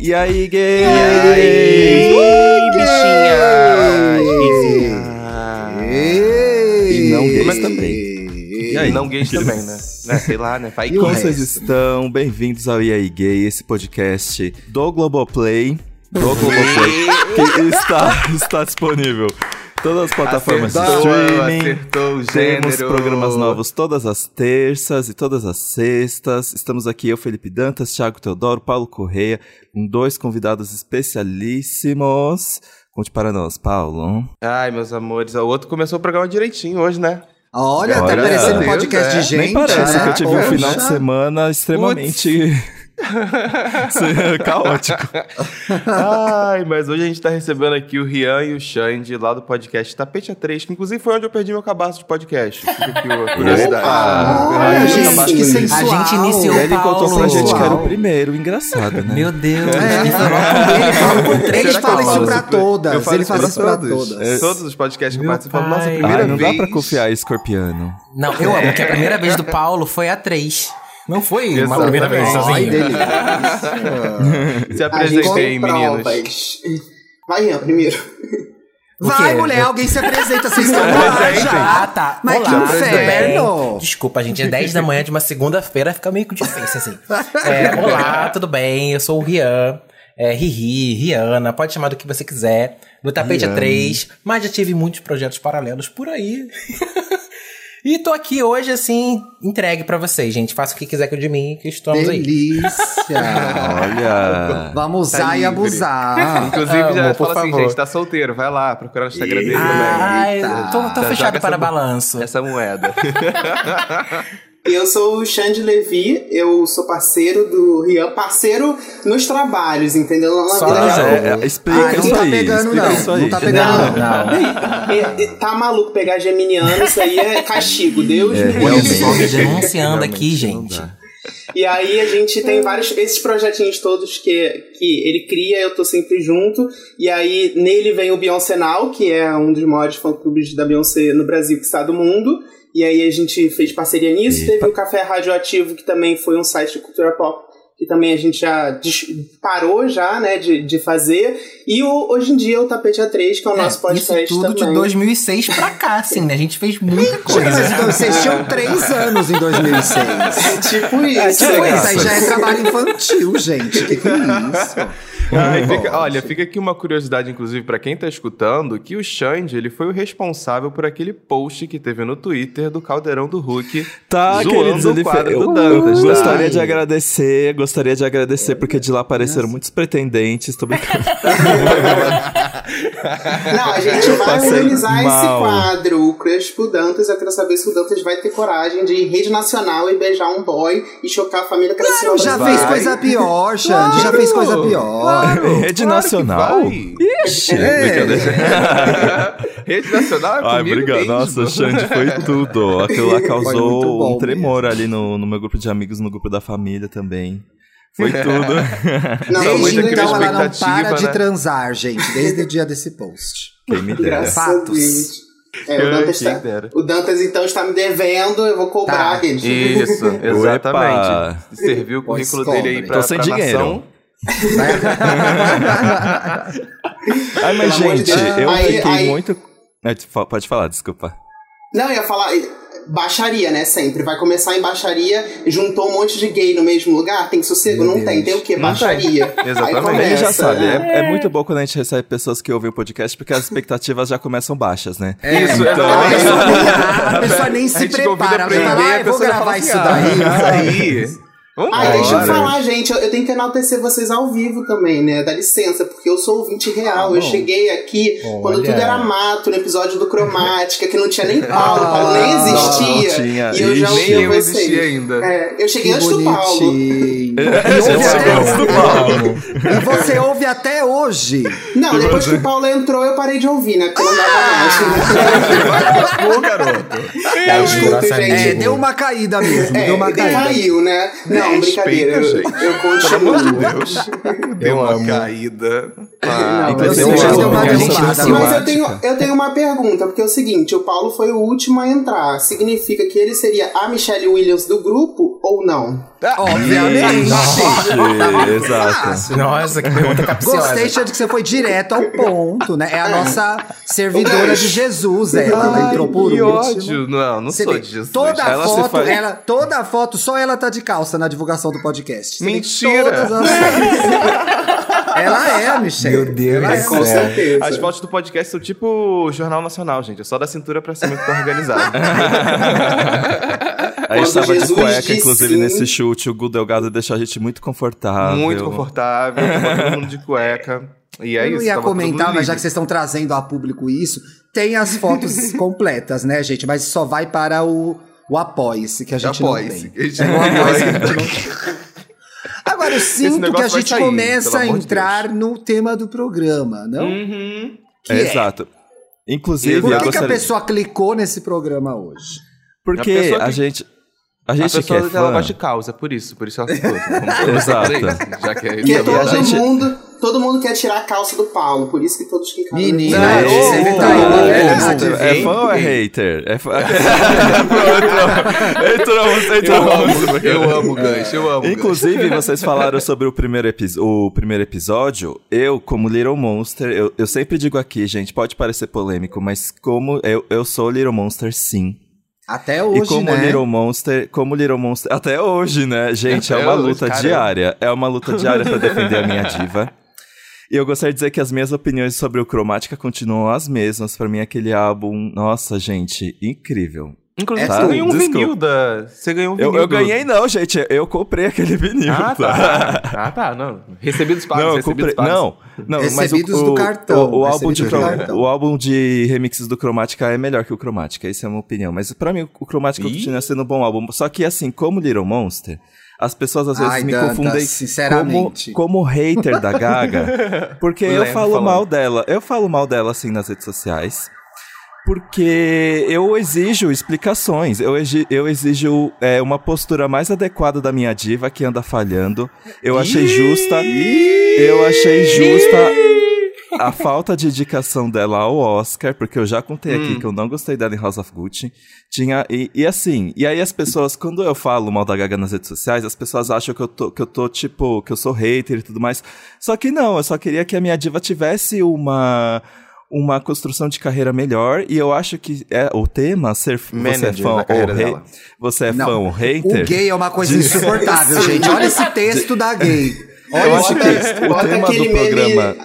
E aí, gay? E aí? E não gays Mas também. E aí? Não gays também, né? né? Sei lá, né? Vai que Como vocês estão? Bem-vindos ao E aí, gay, esse podcast do Globoplay. Do Globoplay, que está, está disponível. Todas as plataformas Acertou, de streaming. acertou o Temos programas novos todas as terças e todas as sextas. Estamos aqui, eu, Felipe Dantas, Thiago Teodoro, Paulo Correia, com dois convidados especialíssimos. Conte para nós, Paulo. Ai, meus amores, o outro começou o programa direitinho hoje, né? Olha, tá Olha, parecendo um podcast é. de gente. Nem parece né? que eu tive um Poxa. final de semana extremamente caótico. Ai, mas hoje a gente tá recebendo aqui o Rian e o Xande lá do podcast Tapete A3, que inclusive foi onde eu perdi meu cabaço de podcast. Curiosidade. Opa! Sensual. A gente iniciou Ele contou pra Paulo. gente que era o primeiro, engraçado, né? Meu Deus, É, ele fala com três, que fala eu isso pra todas. Eu falo Ele pra isso pra todos. todas. É, Todos os podcasts que eu participo, nossa, primeira Ai, não vez. dá pra confiar em escorpiano. Não, eu amo que a primeira vez do Paulo foi a 3. Não foi uma Exatamente. primeira vez Ai, sozinho. delícia. Se A gente apresentem, tem meninos. provas. Vai, Rian, primeiro. Vai, mulher, alguém se apresenta, vocês estão lá já. Ah, tá. Mas Olá, que tudo inferno! bem? Desculpa, gente, é 10 da manhã de uma segunda-feira, fica meio difícil, assim. É, olá, tudo bem? Eu sou o Rian. É, Riri, Rihanna, pode chamar do que você quiser. No Tapete Rihanna. A3, mas já tive muitos projetos paralelos por aí. E tô aqui hoje, assim, entregue pra vocês, gente. Faça o que quiser de mim, que estamos aí. Delícia. Olha. Vamos Tá usar e livre. abusar. Inclusive, já Amo, por fala assim, gente, tá solteiro, vai lá, procura no Instagram dele Ai, Eita. tô, tô Já fechado para essa- balanço. também. Essa moeda. Eu sou o Xande Levi, eu sou parceiro do Rian, parceiro nos trabalhos, entendeu? Não na Só vida não. real. É, é, explica Ah, não isso tá aí. pegando, explica não. isso aí. Não tá pegando, Não, não. É, é, tá maluco pegar geminiano, isso aí é castigo, Deus É, me realmente. livre. Denunciando aqui, gente. não. E aí a gente tem vários, esses projetinhos todos que, que ele cria, eu tô sempre junto. E aí nele vem o Beyoncé Now, que é um dos maiores fã-clubes da Beyoncé no Brasil que está do mundo. E aí a gente fez parceria nisso. Epa. Teve o Café Radioativo, que também foi um site de cultura pop, que também a gente já parou já, né, de, de fazer. E o, hoje em dia o Tapete A3, que é o nosso É, podcast isso tudo também. de 2006 pra cá, assim, né? A gente fez muita coisa. mas então, vocês tinham três anos em 2006. Tipo isso. Tipo, né? isso aí já é trabalho infantil, gente. Que que é isso? Ai, fica- olha, fica aqui uma curiosidade, inclusive, pra quem tá escutando, que o Xande, ele foi o responsável por aquele post que teve no Twitter do Caldeirão do Hulk Tá, queridos, o ele quadro fe- do eu, Dantas, eu tá? gostaria de agradecer, gostaria de agradecer, porque de lá apareceram muitos pretendentes, tô brincando. Não, a gente vai organizar esse quadro, o Crush pro Dantas. Eu quero saber se o Dantas vai ter coragem de ir em rede nacional e beijar um boy e chocar a família tradicional. Já fez coisa pior, Xande. Já fez coisa pior. Rede claro Nacional? que Ixi! Rede Nacional é Ai, obrigado. mesmo. Nossa, Xande, foi tudo. Aquilo lá causou bom um tremor ali no, no meu grupo de amigos, no grupo da família também. Foi tudo. Não, Desde muita então ela não expectativa, para de né? transar, gente. Desde o dia desse post. Quem me dera. Graças Fatos. a Deus. É, o, Dantas tá- o Dantas então está me devendo, eu vou cobrar Tá. ele. Isso, exatamente. Serviu o currículo dele aí pra, Tô sem pra dinheiro. nação. Ai, mas Pelo amor de gente, eu Aí- fiquei aí- muito. É, Pode falar, desculpa. Não, eu ia falar. Baixaria, né? Sempre. Vai começar em baixaria, juntou um monte de gay no mesmo lugar, tem sossego? Meu não tem. Deus. Tem o quê? Baixaria. Exatamente. Aí A já sabe, né? é, é muito bom quando a gente recebe pessoas que ouvem o podcast, porque as expectativas já começam baixas, né? Isso, A exatamente. pessoa, nem- a pessoa nem A se prepara. pra fala, ir, ah, a eu vou pessoa já gravar fala isso assim, daí. ah, isso aí. Vamos Ah, deixa eu falar, gente. Eu, eu tenho que enaltecer vocês ao vivo também, né? Dá licença, porque eu sou ouvinte real. eu cheguei aqui quando Olha. tudo era mato, no episódio do Cromática, que não tinha nem Paulo, Paulo nem Ah, existia. não tinha. E eu já ouvi Nem eu vocês. existia ainda. É, eu cheguei Que antes do Paulo. Eu E ouve até do hoje. Paulo. E você ouve até hoje. Não, depois que o Paulo entrou, eu parei de ouvir, né? Porque não dava mais. Pô, garoto. É, desculpa, Nossa, gente. É, deu uma caída mesmo. É, deu uma caída. caiu, né? Não, Respeita, brincadeira. Eu, eu Pelo amor de continuo. Deus. Deu uma caída. Ah, Não, eu eu deu uma derrubada. Mas eu tenho, eu tenho uma pergunta, porque é o seguinte, o Paulo foi o último a entrar. Significa que ele seria a Michelle Williams do grupo ou não? Obviamente. Exato. Nossa, que pergunta capciosa. Gostei, Xande, que você foi direto ao ponto, né? É a nossa servidora de Jesus, ela. Ela entrou por que último. ódio. Não, não Você sou vê, de Jesus. Toda foto, faz- ela, toda foto, só ela tá de calça na divulgação do podcast. Você Mentira. Todas as ela é a Michelle. Meu Deus Ela é. Com certeza. As fotos do podcast são tipo Jornal Nacional, gente. É só da cintura pra cima que tá organizado. A gente Quando tava de cueca, disse inclusive, sim. nesse chute. O Gu Delgado deixou a gente muito confortável. Muito confortável, todo mundo de cueca. E é Eu não isso. ia tava todo comentar, mas já que vocês estão trazendo a público isso, tem as fotos completas, né, gente? Mas só vai para o, o Apoie-se, que a gente não que tem. É não que a gente não tem. Agora, eu sinto que a gente sair, começa a de entrar no tema do programa, não? Uhum. Que É, é, Exato. Inclusive, Por eu que, que a gostaria... pessoa clicou nesse programa hoje? Porque A pessoa a que- gente... A A gente que pessoa é ela fã... gosta de causa, por isso. Por isso ela ficou. Aí, Exato. Já que é E a todo gente- mundo, todo mundo quer tirar a calça do Paulo, por isso que todos clicaram. Menina, vê ô, tá né? Verdade. ô, É fã ou é hater? É fã... entramos, entramos. Eu amo o gancho, eu amo. Inclusive, vocês falaram sobre o primeiro, o primeiro episódio. Eu, como Little Monster, eu, eu sempre digo aqui, gente, pode parecer polêmico, mas como eu, eu sou Little Monster, sim. Até hoje, e como né? Little Monster, como Little Monster, até hoje, né, gente, é Até uma hoje, luta diária. É uma luta diária pra defender a minha diva. E eu gostaria de dizer que as minhas opiniões sobre o Cromática continuam as mesmas. Pra mim, aquele álbum, nossa, gente, incrível. Inclusive, Tá, você ganhou um desculpa. vinil da. Você ganhou um vinil. Eu, eu do- ganhei não, gente, eu comprei aquele vinil. Ah, tá. Ah, tá. Não. Recebidos pagos, Não, eu recebidos comprei. pagos. Não, não, Recebidos mas o, do o- cartão, O, o álbum de, recebidos do cro- cartão. o álbum de remixes do Cromática é melhor que o Cromática, essa é a minha opinião. Mas pra mim, o Cromática Ih. continua sendo um bom álbum. Só que assim, como Little Monster, as pessoas às vezes Ai, me Dantas, confundem sinceramente. como, como hater da Gaga. Porque eu falo falando. mal dela. Eu falo mal dela assim nas redes sociais. Porque eu exijo explicações, eu, exi- eu exijo é, uma postura mais adequada da minha diva que anda falhando. Eu achei justa. Eu achei justa a falta de indicação dela ao Oscar, porque eu já contei aqui que eu não gostei dela em House of Gucci. Tinha, e, e assim, e aí as pessoas, quando eu falo mal da Gaga nas redes sociais, as pessoas acham que eu tô, que eu tô tipo, que eu sou hater e tudo mais. Só que não, eu só queria que a minha diva tivesse uma. Uma construção de carreira melhor, e eu acho que é o tema ser você é Manager fã ou rei- você é Não. fã ou hater. O gay é uma coisa insuportável, gente. Olha esse texto da gay. Olha Eu esse acho texto. que o Bota tema do meme- programa.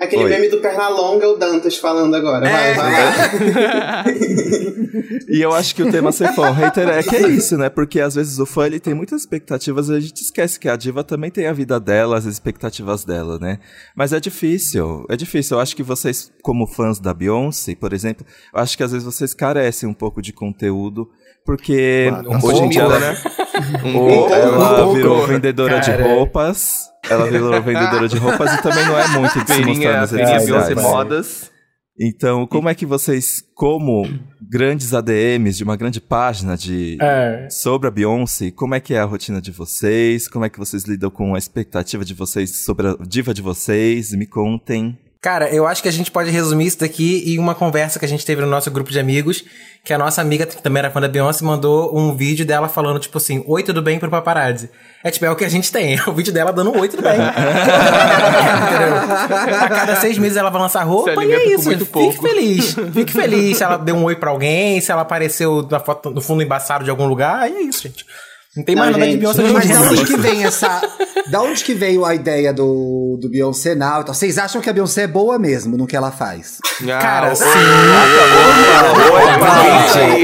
Aquele Oi. meme do Pernalonga, o Dantas falando agora. Vai, É. vai lá. E eu acho que o tema ser fã hater é que é isso, né? Porque às vezes o fã ele tem muitas expectativas e a gente esquece que a diva também tem a vida dela, as expectativas dela, né? Mas é difícil, é difícil. Eu acho que vocês, como fãs da Beyoncé, por exemplo, eu acho que às vezes vocês carecem um pouco de conteúdo, porque Um hoje em dia ela, né? Um ela um virou vendedora de Cara. roupas. Ela virou vendedora de roupas e também não é muito de se mostrar nas redes sociais. Beyoncé Modas. Então, como é que vocês, como grandes ADMs de uma grande página de É. sobre a Beyoncé, como é que é a rotina de vocês? Como é que vocês lidam com a expectativa de vocês sobre a diva de vocês? Me contem. Cara, eu acho que a gente pode resumir isso daqui em uma conversa que a gente teve no nosso grupo de amigos, que a nossa amiga, que também era fã da Beyoncé, mandou um vídeo dela falando, tipo assim, oi, tudo bem pro paparazzi. É tipo, é o que a gente tem, é o vídeo dela dando um oi, tudo bem. A cada seis meses ela vai lançar roupa e é isso. muito Fique pouco. feliz. Fique feliz se ela deu um oi pra alguém, se ela apareceu na foto, no fundo embaçado de algum lugar, e é isso, gente. Não tem mais Não, nada de gente. Beyoncé hoje em Mas da onde que vem essa. Da onde que veio a ideia do, do Beyoncé Now e tal? Vocês acham que a Beyoncé é boa mesmo no que ela faz? Cara, Ah, sim.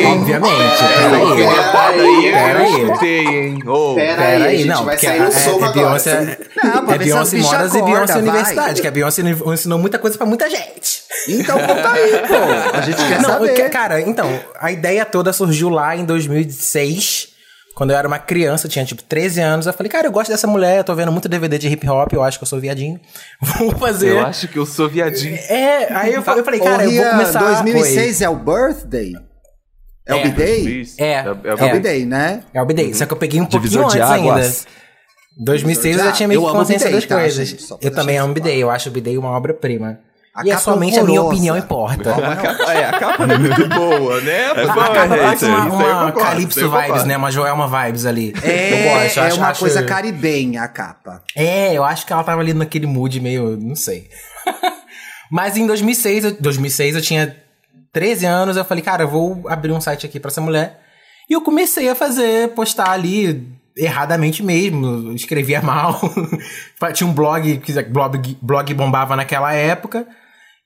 Obviamente. Obviamente. Pera Peraí. aí, Pera aí. eu escutei, hein? Ô, Pera Pera aí, a aí, gente não, vai sair no é, soco é agora. Beyoncé, é Beyoncé Modas e Beyoncé. Universidade, que a Beyoncé ensinou muita coisa pra muita gente. Então conta aí, pô. A gente quer Não, saber. que- cara, então, a ideia toda surgiu lá em 2006, quando eu era uma criança, tinha tipo 13 anos. Eu falei, cara, eu gosto dessa mulher, eu tô vendo muito DVD de hip hop, eu acho que eu sou viadinho. Vou fazer. eu acho que eu sou viadinho. É, aí eu falei, eu falei, Ô, cara, eu vou começar. 2006 é o birthday? É, o É. B-Day? É, é, É o é. B-Day, né? É o B-Day, só que eu peguei um pouquinho Divisor de antes ainda. águas. 2006 eu já de tinha meio águas. que consciência das tá, coisas. eu também amo. B-Day, eu acho o B-Day uma obra-prima. A e é capa somente a minha opinião importa. A capa, é, a capa é muito boa, né? É A uma- capa é uma, uma aí Calypso vibes, concordo. né? Uma Joelma vibes ali. É, eu gosto, é acho, uma acho- coisa caribenha a capa. É, eu acho que ela tava ali naquele mood meio. não sei. Mas em 2006, eu, 2006 eu tinha 13 anos, eu falei, cara, eu vou abrir um site aqui pra essa mulher. E eu comecei a fazer, postar ali erradamente mesmo, escrevia mal. Tinha um blog, que blog, blog bombava naquela época.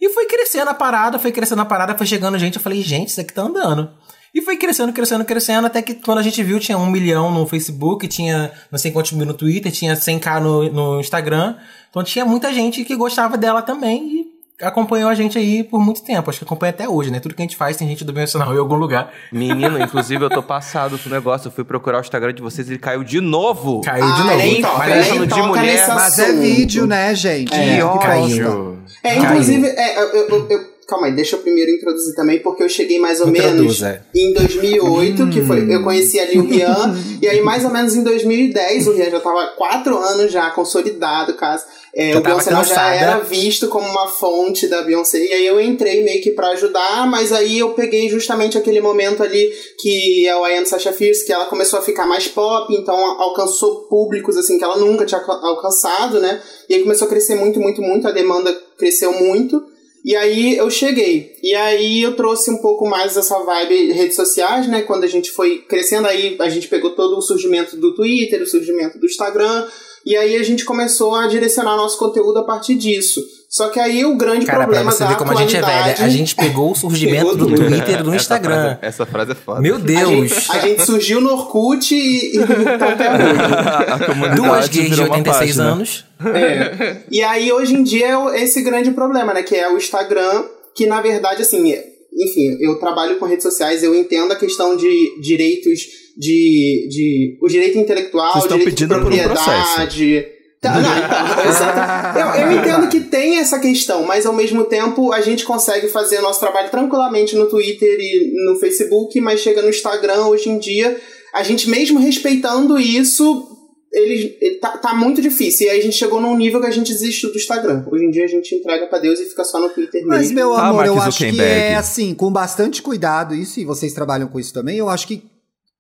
E foi crescendo a parada, foi crescendo a parada, foi chegando gente, eu falei, gente, isso aqui tá andando. E foi crescendo, crescendo, crescendo, até que quando a gente viu, tinha um milhão no Facebook, tinha não sei quantos mil no Twitter, tinha 100k no, no Instagram. Então tinha muita gente que gostava dela também e acompanhou a gente aí por muito tempo. Acho que acompanha até hoje, né? Tudo que a gente faz tem gente do Nacional em algum lugar. Menino, inclusive eu tô passado com o negócio. Eu fui procurar o Instagram de vocês e ele caiu de novo. Caiu de Ah, novo. nem toca, Mas nem de mulher, Mas é vídeo, né, gente? É, que ódio. É, inclusive, é, eu, eu- eu- calma aí, deixa eu primeiro introduzir também, porque eu cheguei mais ou Introduz, menos é. em 2008, que foi, eu conheci ali o Rian, e aí mais ou menos em 2010 o Rian já tava quatro anos já consolidado, caso. É, o Beyoncé já era visto como uma fonte da Beyoncé, e aí eu entrei meio que pra ajudar, mas aí eu peguei justamente aquele momento ali que é o I Am Sasha Fierce, que ela começou a ficar mais pop, então alcançou públicos assim que ela nunca tinha alca- alcançado, né? E aí começou a crescer muito, muito, muito, a demanda cresceu muito. E aí eu cheguei. E aí eu trouxe um pouco mais dessa vibe redes sociais, né? Quando a gente foi crescendo, aí a gente pegou todo o surgimento do Twitter, o surgimento do Instagram. E aí a gente começou a direcionar nosso conteúdo a partir disso. Só que aí o grande Cara, pra problema você da ver como a gente é velha, a gente pegou o surgimento Pegou do. Twitter e do Essa Instagram. frase- essa frase é foda. Meu A Deus! gente, a gente surgiu no Orkut e, e até hoje. a Duas gays de virou uma 86 página. anos. É. E aí, hoje em dia, é esse grande problema, né? Que é o Instagram, que na verdade, assim, é- enfim, eu trabalho com redes sociais, eu entendo a questão de direitos de. de o direito intelectual, Vocês o estão direito de pedindo por um propriedade. Tá, não, então, exato. Eu, eu entendo que tem essa questão, mas ao mesmo tempo a gente consegue fazer o nosso trabalho tranquilamente no Twitter e no Facebook, mas chega no Instagram hoje em dia, a gente mesmo respeitando isso, ele, ele tá, tá muito difícil. E aí a gente chegou num nível que a gente desistiu do Instagram. Hoje em dia a gente entrega pra Deus e fica só no Twitter Mas, mesmo. meu Ah, amor, eu Mark acho que é assim, com bastante cuidado, isso, e vocês trabalham com isso também, eu acho que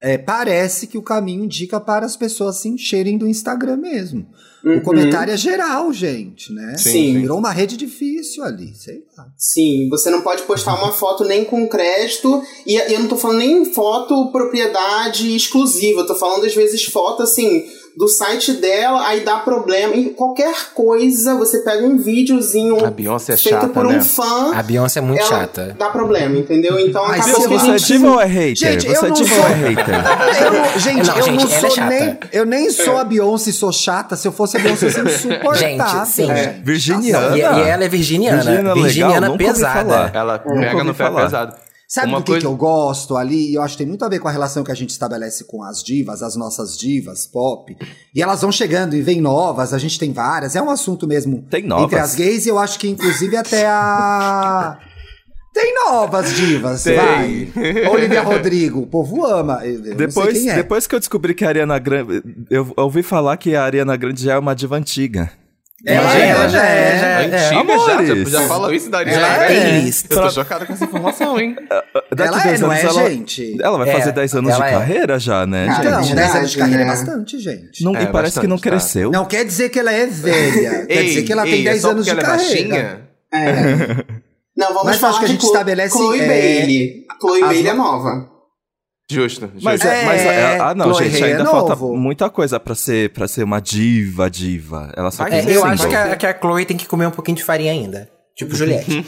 é, parece que o caminho indica para as pessoas se encherem do Instagram mesmo. Uhum. O comentário é geral, gente, né? Sim. Virou uma rede difícil ali, sei lá. Sim, você não pode postar uma foto nem com crédito, e e eu não tô falando nem foto propriedade exclusiva, eu tô falando às vezes foto assim, do site dela, aí dá problema. Em qualquer coisa, você pega um videozinho A Beyoncé é feito chata, por um né? fã. A Beyoncé é muito ela chata. Dá problema, entendeu? Então Mas acabou que a Você é gente. diva ou é hater? Gente, você eu é não diva sou- ou é hater? Eu não- gente, Não, eu gente, não é sou chata. nem. Eu nem sou a Beyoncé e sou chata. Se eu fosse a Beyoncé, eu seria insuportável. Gente, sim. gente. Virginiana. E, e ela é virginiana. Virginiana Virginiana, legal, nunca ouvi pesada. falar. Ela Nunca pega ouvi no pé falar. pesado. Sabe Uma do que, coisa- que eu gosto ali? E eu acho que tem muito a ver com a relação que a gente estabelece com as divas, as nossas divas pop. E elas vão chegando e vem novas, a gente tem várias. É um assunto mesmo Tem novas? entre as gays, e eu acho que inclusive até a. Tem novas divas, Tem. vai. Olivia Rodrigo, o povo ama. Eu, Depois, é. depois que eu descobri que a Ariana Grande. Eu ouvi falar que a Ariana Grande já é uma diva antiga. É, Ela ela já é, já é. Antiga já, Amores. já, já falou isso da Ariana Ela Grande? é. Eu tô chocada com essa informação, hein? Daqui ela é, 10 não anos é, ela, gente? ela vai É, fazer 10 anos de ela é. carreira já, né, Cara, gente? Gente, 10 anos de carreira é né? bastante, gente. Não, É, e parece que não bastante, tá. cresceu. Não quer dizer que ela é velha. quer dizer que ela tem ei, 10 é só anos de ela é carreira. baixinha? É. Não, vamos Mas falar acho que a de gente Chloe- estabelece, Chloe é, Bailey. Chloe Bailey é nova. Justo, justo. Mas, É, é, mas é, ah, não, Chloe gente, é ainda novo. falta muita coisa pra ser, pra ser uma diva, diva. Ela só Vai tem É, um eu single. acho que a, que a Chloe tem que comer um pouquinho de farinha ainda. Tipo Juliette.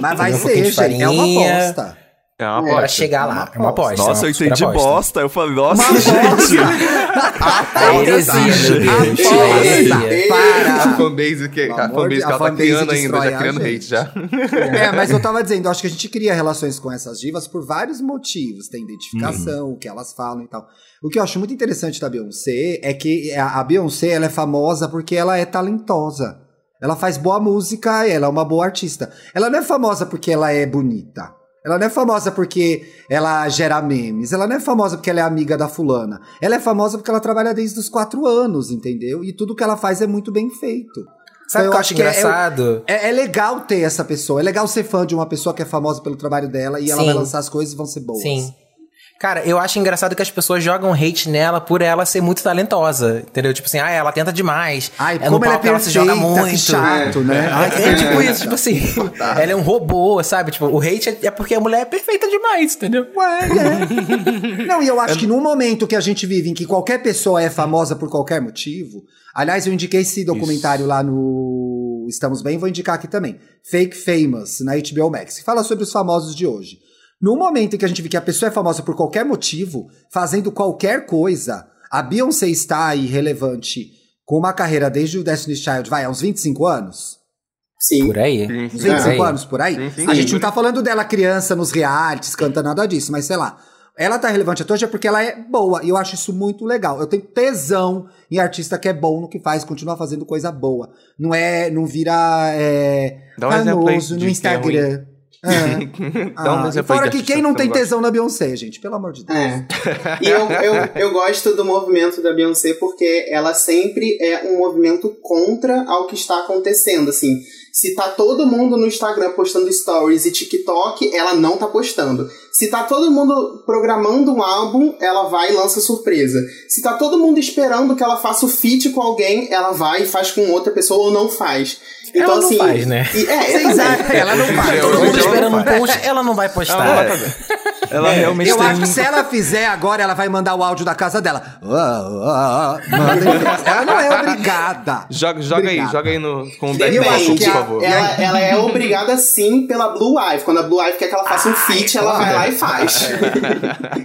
Mas vai Um ser, de gente. É uma aposta. É uma É, aposta. Pra chegar lá. É uma aposta. Nossa, é eu uma super entendi aposta. bosta. Eu falei, nossa, gente. É heresia. Aposta. É heresia. Para. A fanbase que, a fanbase que a ela tá criando ainda, já a criando gente. hate já. É, mas eu tava dizendo, eu acho que a gente cria relações com essas divas por vários motivos. Tem identificação, o que elas falam e tal. O que eu acho muito interessante da Beyoncé é que a a Beyoncé ela é famosa porque ela é talentosa. Ela faz boa música, ela é uma boa artista. Ela não é famosa porque ela é bonita. Ela não é famosa porque ela gera memes. Ela não é famosa porque ela é amiga da fulana. Ela é famosa porque ela trabalha desde os quatro anos, entendeu? E tudo que ela faz é muito bem feito. Sabe o eu que eu acho que é- engraçado? É, é legal ter essa pessoa. É legal ser fã de uma pessoa que é famosa pelo trabalho dela e ela Sim. vai lançar as coisas e vão ser boas. Sim. Cara, eu acho engraçado que as pessoas jogam hate nela por ela ser muito talentosa, entendeu? Tipo assim, ah, ela tenta demais. Ai, é no como ela é palco ela se joga perfeita, muito. que chato, né? Ai, que É tipo perfeita. isso, tipo assim, ela é um robô, sabe? Tipo, o hate é, é porque a mulher é perfeita demais, entendeu? Ué, é. Não, e eu acho que no momento que a gente vive em que qualquer pessoa é famosa por qualquer motivo. Aliás, eu indiquei esse documentário lá no Estamos Bem, vou indicar aqui também. Fake Famous, na HBO Max, fala sobre os famosos de hoje. No momento em que a gente vê que a pessoa é famosa por qualquer motivo, fazendo qualquer coisa, a Beyoncé está aí relevante com uma carreira desde o Destiny's Child, vai, há uns 25 anos? Sim. Por aí. Sim, Uns sim. 25 aí. anos por aí? Sim, sim. a gente não tá falando dela criança nos realities, canta nada disso, mas sei lá. Ela tá relevante até hoje é porque ela é boa, e eu acho isso muito legal. Eu tenho tesão em artista que é bom no que faz, continua fazendo coisa boa. Não é, não vira é, Dá um exemplo aí famoso de no é Instagram. É. Um Ah, fora que quem não tem tesão na Beyoncé, gente, pelo amor de Deus. É. E eu, eu, eu gosto do movimento da Beyoncé porque ela sempre é um movimento contra ao que está acontecendo. Assim, se tá todo mundo no Instagram postando stories e TikTok, ela não tá postando. Se tá todo mundo programando um álbum, ela vai e lança surpresa. Se tá todo mundo esperando que ela faça o feat com alguém, ela vai e faz com outra pessoa ou não faz. Então, Ela não assim, faz, né? e- é, exatamente. acham? Ela não faz. Todo Hoje mundo ela esperando não um post, ela não vai postar. Ela não vai. Ela realmente Eu tem acho que se ela fizer agora, ela vai mandar o áudio da casa dela. Ela não é obrigada. Joga, joga aí, Obrigada. joga aí no, com o Motion, que por a- favor. Ela, ela é obrigada sim pela Blue Ivy. Quando a Blue Ivy quer que ela faça um feat, ela vai lá e faz.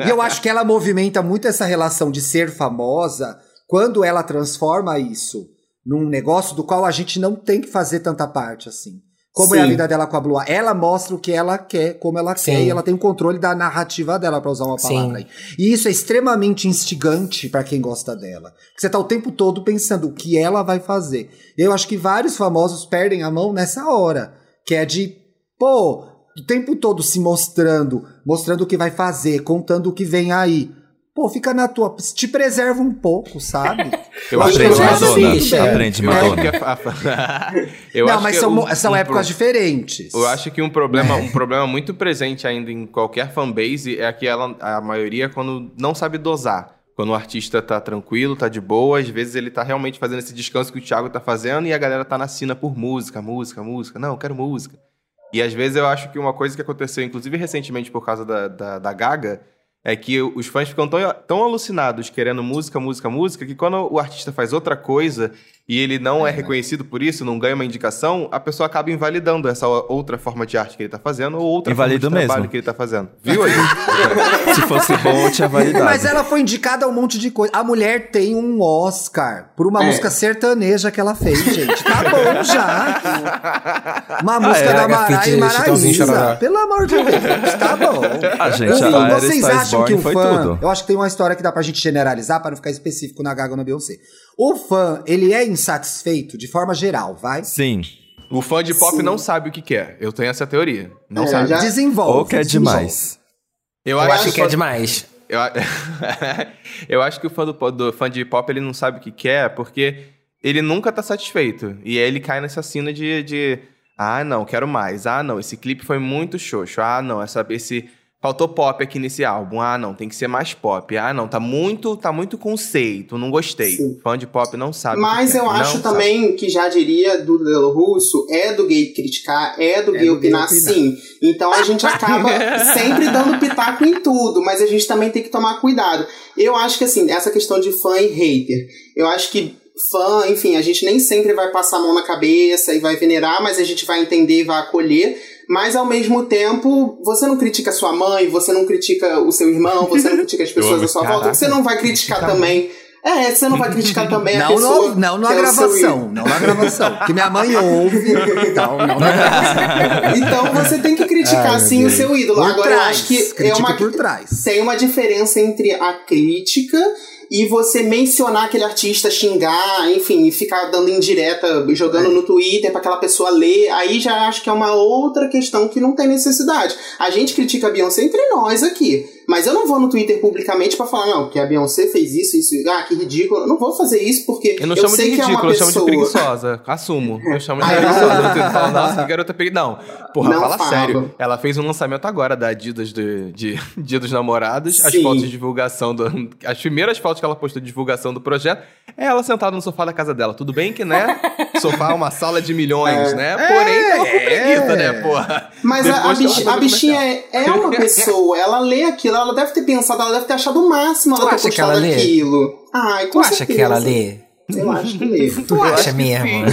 E eu acho que ela movimenta muito essa relação de ser famosa quando ela transforma isso num negócio do qual a gente não tem que fazer tanta parte assim. Como é a Sim. vida dela com a Blue. Ela mostra o que ela quer, como ela quer, Sim. e ela tem o controle da narrativa dela, pra usar uma Sim. palavra aí. E isso é extremamente instigante pra quem gosta dela. Porque você tá o tempo todo pensando o que ela vai fazer. Eu acho que vários famosos perdem a mão nessa hora. Que é de, pô, o tempo todo se mostrando, mostrando o que vai fazer, contando o que vem aí. Pô, fica na tua. Te preserva um pouco, sabe? Eu acho acho que Aprende eu que acho Madonna. Eu acho Madonna. eu não, acho mas são, o- são um épocas pro- diferentes. Eu acho que um problema, um problema muito presente ainda em qualquer fanbase é que ela, a maioria, quando não sabe dosar. Quando o artista tá tranquilo, tá de boa, às vezes ele tá realmente fazendo esse descanso que o Thiago tá fazendo e a galera tá na sina por música, música, música. Não, eu quero música. E às vezes eu acho que uma coisa que aconteceu, inclusive recentemente por causa da, da, da Gaga, é que os fãs ficam tão, tão alucinados querendo música, música, música, que quando o artista faz outra coisa e ele não é, reconhecido por isso, não ganha uma indicação, a pessoa acaba invalidando essa outra forma de arte que ele tá fazendo ou outra Invalido forma de trabalho mesmo. que ele tá fazendo. Viu aí? Se fosse bom, eu tinha validado. Mas ela foi indicada a um monte de coisa. A mulher tem um Oscar por uma É. música sertaneja que ela fez, gente. Tá bom já. Uma música é? da Pega Mara feat e Maraísa. Pelo amor de Deus, tá bom. Ah, gente, Enfim, a vocês acham que o foi fã... tudo. Eu acho que tem uma história que dá pra gente generalizar para não ficar específico na Gaga ou na Beyoncé. O fã, ele é insatisfeito de forma geral, vai? Sim. o fã de pop Sim. não sabe o que quer. Eu tenho essa teoria. Não É, sabe. já- Desenvolve. Ou que é desenvolve. demais. Eu, Eu acho que é demais. Eu, eu acho que o fã, do, do fã de pop ele não sabe o que quer porque ele nunca tá satisfeito. E aí ele cai nessa cena de, de ah, não, quero mais. Ah, não, esse clipe foi muito xoxo. Ah, não, essa, esse faltou pop aqui nesse álbum. Ah, não, tem que ser mais pop. Ah, não, tá muito, tá muito conceito, não gostei. Sim. Fã de pop não sabe. o que Mas quer, eu não acho sabe. também que já diria do Lelo Russo, é do gay criticar, é do É gay do gay opinar opinar. sim. Então a gente acaba sempre dando pitaco em tudo, mas a gente também tem que tomar cuidado. Eu acho que assim, essa questão de fã e hater, eu acho que fã, enfim, a gente nem sempre vai passar a mão na cabeça e vai venerar, mas a gente vai entender e vai acolher. Mas ao mesmo tempo, você não critica sua mãe, você não critica o seu irmão, você não critica as pessoas à sua volta, você não vai criticar também. É, você não vai criticar também a Não, pessoa. no, não na é gravação, não na gravação. Que minha mãe ouve. Então, não na gravação. Então você tem que criticar Ai, sim o seu ídolo. Por Agora eu trás, acho que é uma, por trás. tem uma diferença entre a crítica e você mencionar aquele artista, xingar, enfim, e ficar dando indireta, jogando no Twitter para aquela pessoa ler, aí já acho que é uma outra questão que não tem necessidade. A gente critica a Beyoncé entre nós aqui. Mas eu não vou no Twitter publicamente para falar, não, que a Beyoncé fez isso, isso, ah, que ridículo. Eu não vou fazer isso porque Eu não eu chamo de que é ridículo, eu pessoa... chamo de preguiçosa. Assumo. Eu chamo de preguiçosa. não. Eu tento falar, nossa, que garota preguiçosa. Não, porra, Não fala sério. Ela fez um lançamento agora da Adidas de, de Dia dos Namorados. As Sim. fotos de divulgação, do, as primeiras fotos que ela postou de divulgação do projeto, é ela sentada no sofá da casa dela. Tudo bem que, né? Sofá é uma sala de milhões, né? Porém, tava com preguiça, né, porra? Mas a, a, a bichinha é, é uma pessoa, ela lê aquilo, ela deve ter pensado, ela deve ter achado o máximo Tu ela ter acha que postado ela lê? aquilo. Ai, Tu acha certeza. que ela lê? Eu acho que lê. Tu Eu acha que mesmo?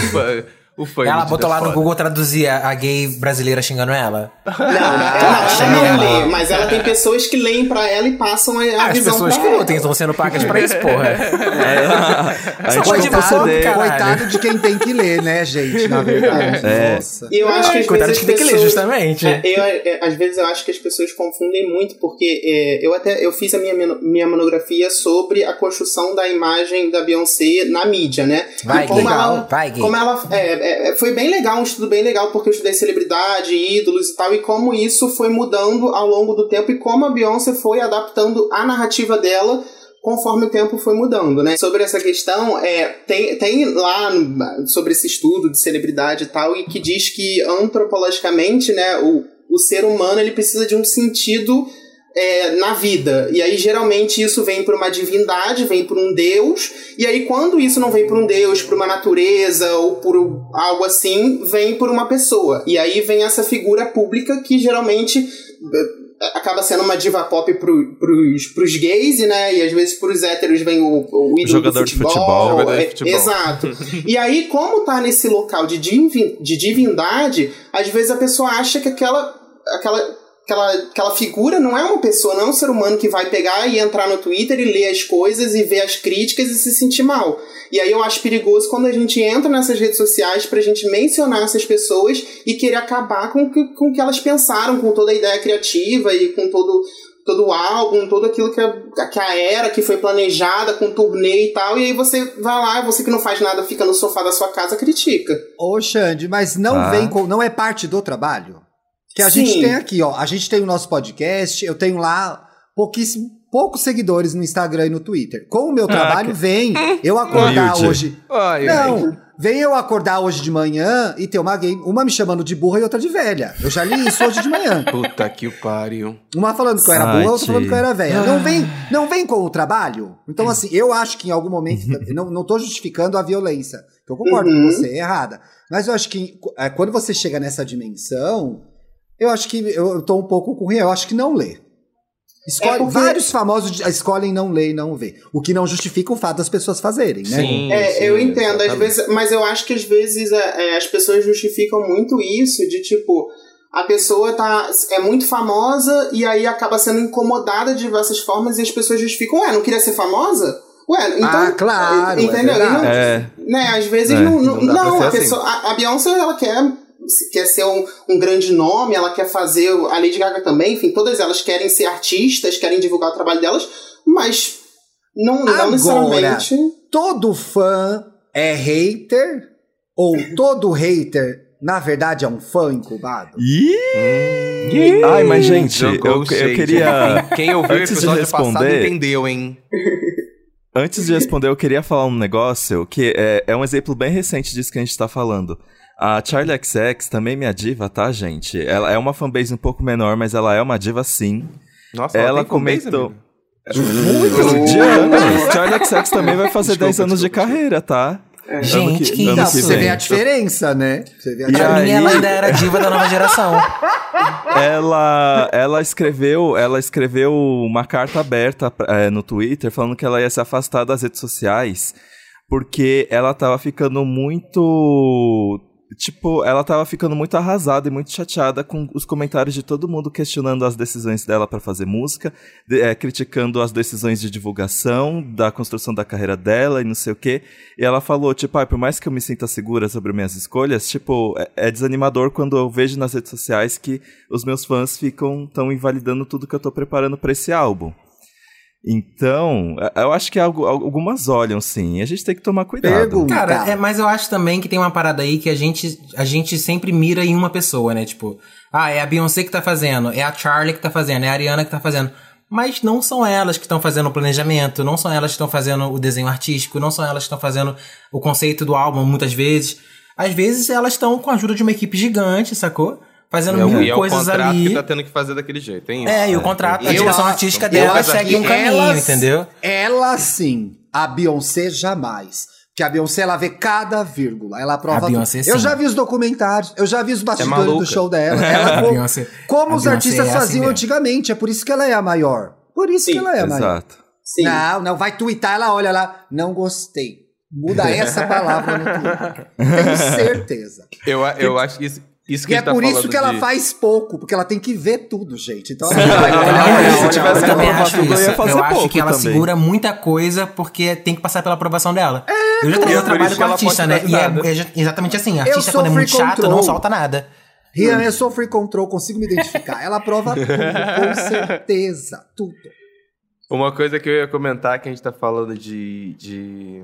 O fã Ela de botou lá no. Google traduzir a a gay brasileira xingando ela? Não, não, ela, ela não mesmo? lê, mas ela tem pessoas que leem pra ela e passam a, a Ah, as visão pessoas pra que ela. lutem estão sendo pagas pra isso, porra. a gente pode proceder. Coitado de quem tem que ler, né, gente? Na verdade. É. Nossa. E eu acho que às Coitado vezes de quem tem que ler, pessoas- justamente. É, eu, é, às vezes eu acho que as pessoas confundem muito, porque é, eu até eu fiz a minha, minha monografia sobre a construção da imagem da Beyoncé na mídia, né? Vai, E como gay. ela, Vai, gay. como ela é, é, foi bem legal, um estudo bem legal, porque eu estudei celebridade, ídolos e tal, e como isso foi mudando ao longo do tempo e como a Beyoncé foi adaptando a narrativa dela conforme o tempo foi mudando, né? Sobre essa questão, é, tem, tem lá no- sobre esse estudo de celebridade e tal, e que diz que antropologicamente, né, o, o ser humano ele precisa de um sentido é, na vida. E aí, geralmente, isso vem por uma divindade, vem por um deus. E aí, quando isso não vem por um deus, por uma natureza ou por algo assim, vem por uma pessoa. E aí vem essa figura pública que geralmente eh, acaba sendo uma diva pop pro, pros, pros gays, né? E às vezes pros héteros vem o, o ídolo Jogador do de futebol. futebol. Jogador de é, futebol. Exato. e aí, como tá nesse local de divindade, às vezes a pessoa acha que aquela, aquela, aquela, aquela figura não é uma pessoa, não é um ser humano que vai pegar e entrar no Twitter e ler as coisas e ver as críticas e se sentir mal. E aí eu acho perigoso quando a gente entra nessas redes sociais pra gente mencionar essas pessoas e querer acabar com o que, com que elas pensaram, com toda a ideia criativa e com todo todo o álbum, tudo aquilo que a, que a era que foi planejada com turnê e tal, e aí você vai lá, você que não faz nada, fica no sofá da sua casa, critica. Ô, Xande, mas não Tá. vem com. Não é parte do trabalho? Que a Sim. gente tem aqui, ó. A gente tem o nosso podcast, eu tenho lá pouquíssimo, poucos seguidores no Instagram e no Twitter. Com o meu trabalho, vem eu acordar hoje. Ai, ai. Não, vem eu acordar hoje de manhã e ter uma gay, uma me chamando de burra e outra de velha. Eu já li isso hoje de manhã. Puta que o pariu. Uma falando que eu era boa, outra falando que eu era velha. Não vem, não vem com o trabalho? Então, assim, eu acho que em algum momento. não, não tô justificando a violência. que Eu concordo Uhum. com você, é errada. Mas eu acho que é, quando você chega nessa dimensão, eu acho que eu, tô um pouco com eu acho que não lê. Escolhe, É porque- Vários famosos escolhem não ler e não ver. O que não justifica o fato das pessoas fazerem, né? Sim, É, sim, eu entendo, às vezes, mas eu acho que às vezes é, é, as pessoas justificam muito isso, de tipo, a pessoa tá, é muito famosa e aí acaba sendo incomodada de diversas formas e as pessoas justificam, ué, não queria ser famosa? Ué, então. Ah, claro, é Entendeu? E não-. É. né, às vezes É, não. Não, não não, a, assim. pessoa, a, a Beyoncé, ela quer, quer ser um, um grande nome, ela quer fazer. A Lady Gaga também, enfim, todas elas querem ser artistas, querem divulgar o trabalho delas, mas não, não Agora, necessariamente. Todo fã é hater? Ou todo hater, na verdade, é um fã incubado? Ih! Ai, mas gente, eu, eu queria. Quem ouviu o Antes de episódio passado responder- entendeu, hein? Antes de responder, eu queria falar um negócio que é, é um exemplo bem recente disso que a gente tá falando. A Charlie XX também é minha diva, tá, gente? Ela é uma fanbase um pouco menor, mas ela é uma diva sim. Nossa, Ela tem fanbase, comentou- amigo? Muitos de anos. Charlie XX também vai fazer Desculpa, 10 anos de desculpa, carreira, tá? Gente, que isso? você vem. vê a diferença, né? Você vê a E Pra diferença. mim, ela ainda era diva da nova geração. Ela, ela escreveu, ela escreveu uma carta aberta eh, no Twitter falando que ela ia se afastar das redes sociais porque ela tava ficando muito tipo, ela tava ficando muito arrasada e muito chateada com os comentários de todo mundo questionando as decisões dela para fazer música, de- eh, criticando as decisões de divulgação, da construção da carreira dela e não sei o quê. E ela falou, tipo, ah, por mais que eu me sinta segura sobre minhas escolhas, tipo, é, é desanimador quando eu vejo nas redes sociais que os meus fãs ficam tão invalidando tudo que eu tô preparando para esse álbum. Então, eu acho que algumas olham sim. A gente tem que tomar cuidado. Pergunta. Cara, é, mas eu acho também que tem uma parada aí que a gente, a gente sempre mira em uma pessoa, né? Tipo, ah, é a Beyoncé que tá fazendo, é a Charlie que tá fazendo, é a Ariana que tá fazendo. Mas não são elas que estão fazendo o planejamento, não são elas que estão fazendo o desenho artístico, não são elas que estão fazendo o conceito do álbum muitas vezes. Às vezes elas estão com a ajuda de uma equipe gigante, sacou? Fazendo É mil e é o coisas contrato ali. que tá tendo que fazer daquele jeito, tem isso. É, e o contrato, a Eu direção acho- artística eu dela segue que um caminho, elas- entendeu? Ela sim, a Beyoncé jamais. Porque a Beyoncé, ela vê cada vírgula, ela aprova A Beyoncé, tudo. Eu já vi os documentários, eu já vi os bastidores do maluca. show dela. Ela, A co- Beyoncé- como a os Beyoncé artistas é assim faziam mesmo. antigamente, é por isso que ela é a maior. Por isso Sim, que ela é a maior. Exato. Sim. Não, não, vai twittar, ela olha lá, não gostei. Muda essa palavra no Twitter. Tenho certeza. Eu, eu acho que isso, isso que E é tá por isso que ela de- faz pouco, porque ela tem que ver tudo, gente. Então ela vai olhar, se tivesse também aprovar acho tudo, eu ia fazer eu acho pouco que ela também. segura muita coisa porque tem que passar pela aprovação dela. eu já eu trabalho que com ela artista, né? E é, é exatamente assim. Artista, quando é muito free chato, control. não solta nada. Rian, eu sou free control, consigo me identificar. Ela prova tudo, com certeza. Tudo. Uma coisa que eu ia comentar que a gente tá falando de. de,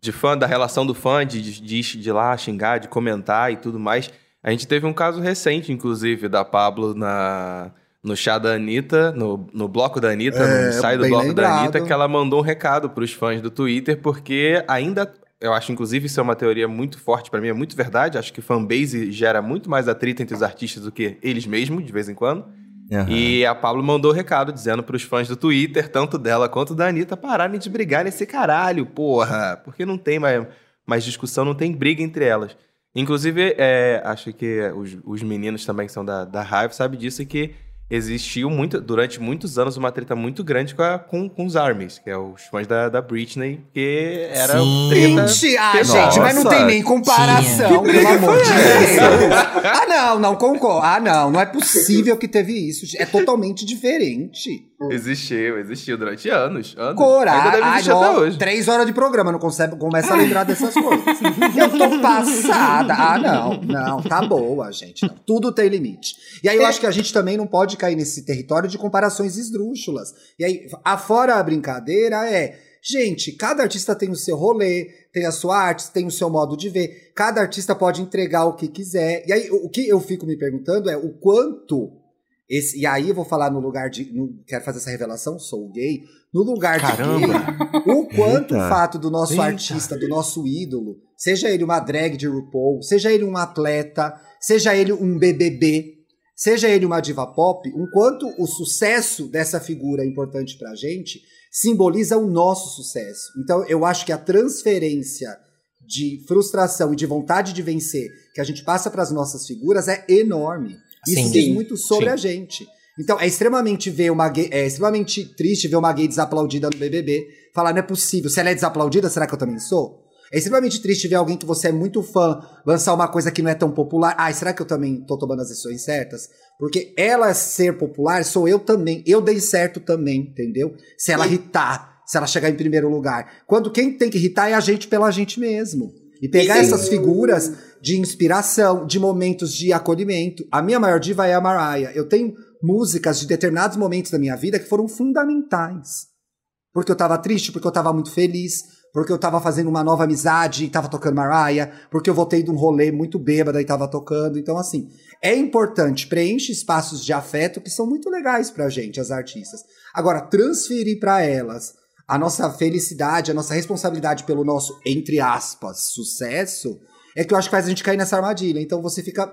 de fã, da relação do fã, de, de, de, lá xingar, de comentar e tudo mais. A gente teve um caso recente, inclusive, da Pablo na, no chá da Anitta, no, no bloco da Anitta, É, no ensaio do bloco da lembrado. Anitta, que ela mandou um recado pros fãs do Twitter, porque ainda. Eu acho, inclusive, isso é uma teoria muito forte pra mim, é muito verdade. Acho que fanbase gera muito mais atrito entre os artistas do que eles mesmos, de vez em quando. Aham. E a Pablo mandou recado dizendo pros fãs do Twitter, tanto dela quanto da Anitta, pararem de brigar nesse caralho, porra. Porque não tem mais, mais discussão, não tem briga entre elas. Inclusive, é, acho que os, os meninos também que são da, da Hive sabem disso, que existiu muito, durante muitos anos uma treta muito grande com, a- com, com os ARMYs, que é os fãs da, da Britney, que era Sim. treta... Gente, ah, gente, mas não tem nem comparação, pelo amor de Deus. Ah, não, não concordo. Ah, não, não é possível que teve isso. É totalmente diferente. Existiu, existiu durante anos. anos. Ainda Coragem. deve Ai, existir até hoje. três horas de programa, não consegue, começa a lembrar dessas coisas. Eu tô passada. Ah, não, não, tá boa, gente. Não. Tudo tem limite. E aí eu acho que a gente também não pode cair nesse território de comparações esdrúxulas. E aí, afora a brincadeira, é. Gente, cada artista tem o seu rolê, tem a sua arte, tem o seu modo de ver. Cada artista pode entregar o que quiser. E aí, o que eu fico me perguntando é o quanto. Esse, e aí eu vou falar no lugar de. no- quero fazer essa revelação, sou gay. No lugar de Caramba. gay, o quanto Eita. o fato do nosso Eita. artista, do nosso ídolo, seja ele uma drag de RuPaul, seja ele um atleta, seja ele um BBB, seja ele uma diva pop, o quanto o sucesso dessa figura é importante pra gente, simboliza o nosso sucesso. Então eu acho que a transferência de frustração e de vontade de vencer que a gente passa para as nossas figuras é enorme. Isso Sim. diz Sim. muito sobre Sim. a gente. Então, é extremamente ver uma gay, é extremamente triste ver uma gay desaplaudida no BBB. Falar, não é possível. Se ela é desaplaudida, será que eu também sou? É extremamente triste ver alguém que você é muito fã lançar uma coisa que não é tão popular. Ai, será que eu também tô tomando as decisões certas? Porque ela ser popular, sou eu também. Eu dei certo também, entendeu? Se ela irritar, se ela chegar em primeiro lugar. Quando quem tem que irritar é a gente pela gente mesmo. E pegar Sim. essas figuras de inspiração, de momentos de acolhimento. A minha maior diva é a Mariah. Eu tenho músicas de determinados momentos da minha vida que foram fundamentais. Porque eu tava triste, porque eu tava muito feliz, porque eu tava fazendo uma nova amizade e tava tocando Mariah, porque eu voltei de um rolê muito bêbada e tava tocando. Então, assim, é importante, preenche espaços de afeto que são muito legais pra gente, as artistas. Agora, transferir pra elas a nossa felicidade, a nossa responsabilidade pelo nosso, entre aspas, sucesso, é que eu acho que faz a gente cair nessa armadilha. Então você fica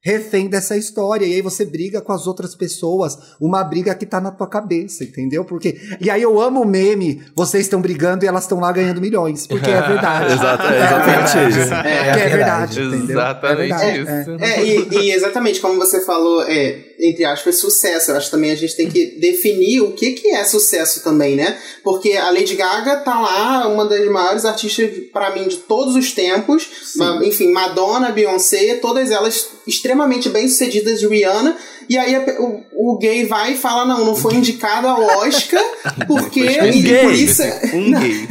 refém dessa história. E aí você briga com as outras pessoas. Uma briga que tá na tua cabeça, entendeu? Porque. E aí eu amo o meme, vocês estão brigando e elas estão lá ganhando milhões. Porque é verdade. Exato, é exatamente verdade. isso. É, É que é verdade. verdade. entendeu? Exatamente é verdade, isso. é. É, e, e exatamente como você falou, é, entre aspas, sucesso. Eu acho que também a gente tem que definir o que, que é sucesso também, né? Porque a Lady Gaga tá lá, uma das maiores artistas, pra mim, de todos os tempos. Ma- enfim, Madonna, Beyoncé, todas elas extremamente bem-sucedidas, Rihanna. E aí o, o gay vai e fala: não, não foi indicado ao Oscar, porque. Um e gay. por isso. Um gay.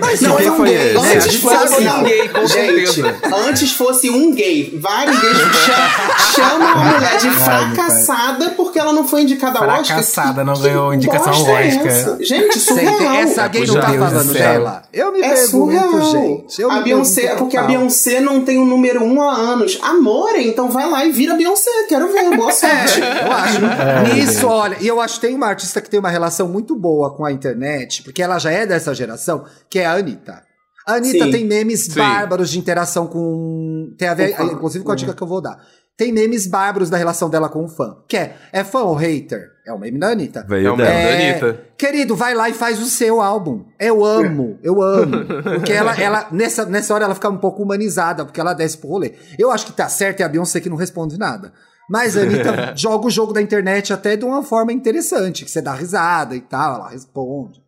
Mas Não, é um foi gay. esse? É, a Antes gente fosse não. um gay, com Gente, antes fosse um gay. Vários gays cha- chamam a mulher de fracassada porque ela não foi indicada ao Oscar. Fracassada, não ganhou indicação ao é Oscar. Gente, surreal. essa gay não tá falando dela. Eu me É pergunto, surreal. gente. Eu a Beyoncé, porque a. Beyoncé não tem o número um há anos. Amor, então vai lá e vira Beyoncé. Quero ver, boa sorte. Eu acho. Nisso, olha, e eu acho que tem uma artista que tem uma relação muito boa com a internet, porque ela já é dessa geração, que é a Anitta. A Anitta Sim. tem memes Sim. bárbaros de interação com. Tem a ver, inclusive com a dica que eu vou dar. Tem memes bárbaros da relação dela com o fã. Que é, é fã ou hater? É o meme da Anitta. Veio É o meme da É, Anitta. Querido, vai lá e faz o seu álbum. Eu amo, eu amo. Porque ela, ela nessa, nessa hora, ela fica um pouco humanizada, porque ela desce pro rolê. Eu acho que tá certo é a Beyoncé que não responde nada. Mas a Anitta joga o jogo da internet até de uma forma interessante, que você dá risada e tal, ela responde.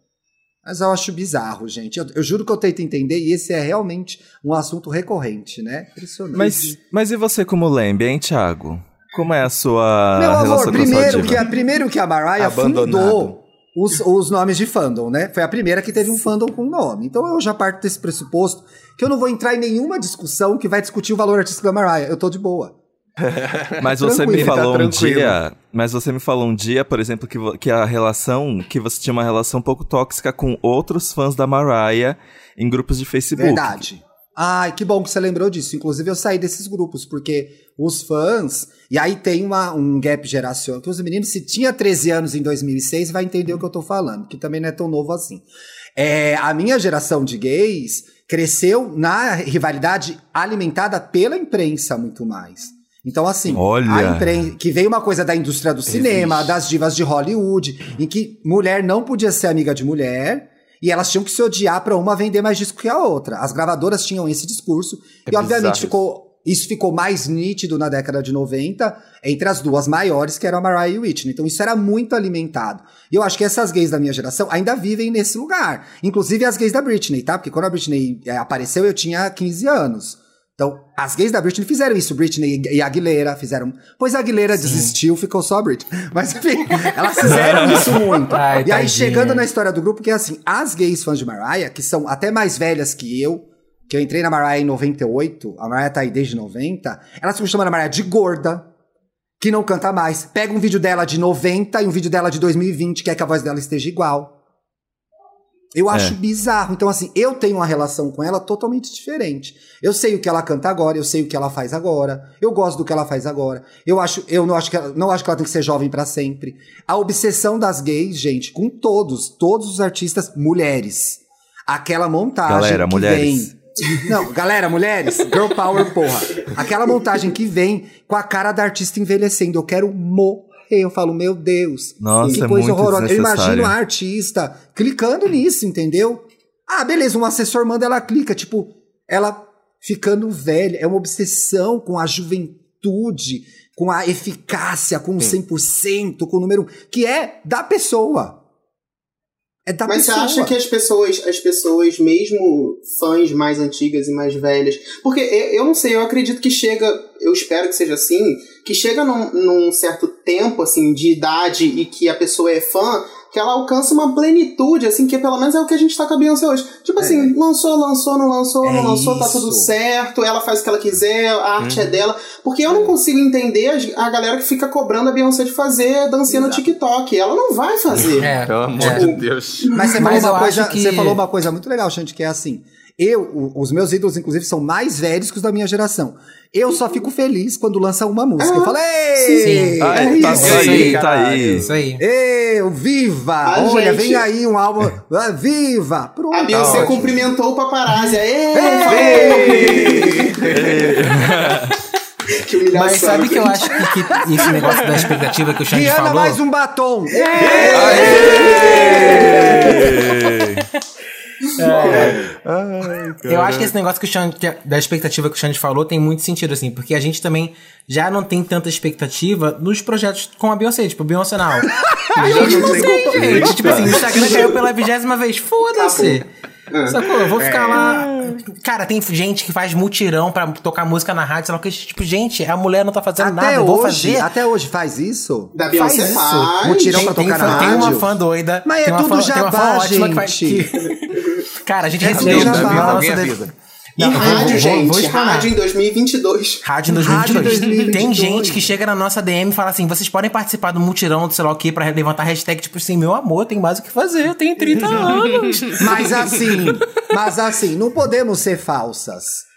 Mas eu acho bizarro, gente. Eu, eu juro que eu tento entender, e esse é realmente um assunto recorrente, né? Impressionante. Mas, mas e você como lembre, hein, Thiago? Como é a sua Meu relação amor, com a primeiro sua que, diva? a, primeiro que a Mariah fundou os, os nomes de fandom, né? Foi a primeira que teve um fandom com nome. Então eu já parto desse pressuposto que eu não vou entrar em nenhuma discussão que vai discutir o valor artístico da Mariah. Eu tô de boa. Mas você me tá falou um tranquilo. dia, mas você me falou um dia, por exemplo, que, que a relação, que você tinha uma relação um pouco tóxica com outros fãs da Mariah em grupos de Facebook. Verdade. Ai, que bom que você lembrou disso. Inclusive, eu saí desses grupos, porque os fãs. E aí tem uma, um gap geracional. Que os meninos, se tinha 13 anos em 2006, vai entender o que eu tô falando, que também não é tão novo assim. É, a minha geração de gays cresceu na rivalidade alimentada pela imprensa muito mais. Então, assim, Olha. a imprensa, que veio uma coisa da indústria do cinema, das divas de Hollywood, em que mulher não podia ser amiga de mulher, e elas tinham que se odiar pra uma vender mais disco que a outra. As gravadoras tinham esse discurso, É e obviamente ficou. Isso ficou mais nítido na década de 90 entre as duas maiores, que eram a Mariah e Whitney. Então isso era muito alimentado. E eu acho que essas gays da minha geração ainda vivem nesse lugar. Inclusive as gays da Britney, tá? Porque quando a Britney é, apareceu, eu tinha 15 anos. Então, as gays da Britney fizeram isso. Britney e Aguilera fizeram. Pois a Aguilera desistiu, ficou só a Britney. Mas enfim, elas fizeram isso muito. Ai, e aí, tadinha. chegando na história do grupo, que é assim: as gays fãs de Mariah, que são até mais velhas que eu, que eu entrei na Mariah em 98, a Mariah tá aí desde 90, elas ficam chamando a Mariah de gorda, que não canta mais. Pega um vídeo dela de 90 e um vídeo dela de 2020, quer que a voz dela esteja igual. Eu acho bizarro. Então, assim, eu tenho uma relação com ela totalmente diferente. Eu sei o que ela canta agora, eu sei o que ela faz agora, eu gosto do que ela faz agora. Eu acho, eu não acho que ela, não acho que ela tem que ser jovem pra sempre. A obsessão das gays, gente, com todos, todos os artistas mulheres. Aquela montagem Galera, que mulheres. vem não, galera, mulheres, girl power, porra. Aquela montagem que vem com a cara da artista envelhecendo. Eu quero morrer. Eu falo, meu Deus. Nossa, que é coisa muito horrorosa. Eu imagino a artista clicando nisso, entendeu? Ah, beleza, um assessor manda, ela clica. Tipo, ela ficando velha. É uma obsessão com a juventude, com a eficácia, com o 100%, com o número. que é da pessoa. É da Mas você pessoa. acha que as pessoas, as pessoas, mesmo fãs mais antigas e mais velhas. Porque eu, eu não sei, eu acredito que chega, eu espero que seja assim, que chega num, num certo tempo, assim, de idade e que a pessoa é fã, que ela alcança uma plenitude, assim, que pelo menos é o que a gente tá com a Beyoncé hoje. Tipo assim, lançou, lançou, não lançou, É não lançou, tá isso. tudo certo, ela faz o que ela quiser, a arte é dela. Porque eu não consigo entender a galera que fica cobrando a Beyoncé de fazer dancinha no. TikTok. Ela não vai fazer. É, Pelo amor é. de Deus. Mas você, Mas falou, uma coisa, que- você falou uma coisa muito legal, Xande, que é assim. Eu, os meus ídolos, inclusive, são mais velhos que os da minha geração. Eu só fico feliz quando lança uma música. Eu falo, ei! Sim. Ah, é tá isso aí, aí! tá aí. Isso aí. Ei, viva! A Olha, gente- vem aí um álbum. Ah, viva! Pronto. A Beyoncé ótimo. cumprimentou o paparazzi. Ei! Que humilhação. Mas sabe que eu acho que, que esse negócio da expectativa que o Xande Rihanna, falou. mais um batom! Eu acho que esse negócio que o Xande, que- da expectativa que o Xande falou tem muito sentido, assim, porque a gente também já não tem tanta expectativa nos projetos com a Beyoncé, tipo, Beyoncé Now. A gente não tem, gente. Tipo assim, o Instagram caiu pela vigésima vez. Foda-se. Sacou? Eu vou ficar lá. Cara, tem gente que faz mutirão pra tocar música na rádio, sei lá que. Tipo, gente, a mulher não tá fazendo nada, Até eu vou hoje, fazer. até hoje faz isso? Da Faz isso. faz. Mutirão pra tem, tocar tem, na tem uma rádio. fã doida. Mas é tem uma tudo fã, tem uma fã jabá, ótima que vai. gente. que- Cara, a gente É recebeu jabá. vida, Alguém nossa, avisa. E Não, vou- rádio, vou- gente. vou explanar. rádio em 2022. Rádio em Rádio 2022. 2022. Tem gente que chega na nossa DM e fala assim: vocês podem participar do mutirão do sei lá o que pra levantar hashtag, tipo assim, meu amor, tem mais o que fazer, eu tenho 30 anos. Mas assim, mas assim, não podemos ser falsas.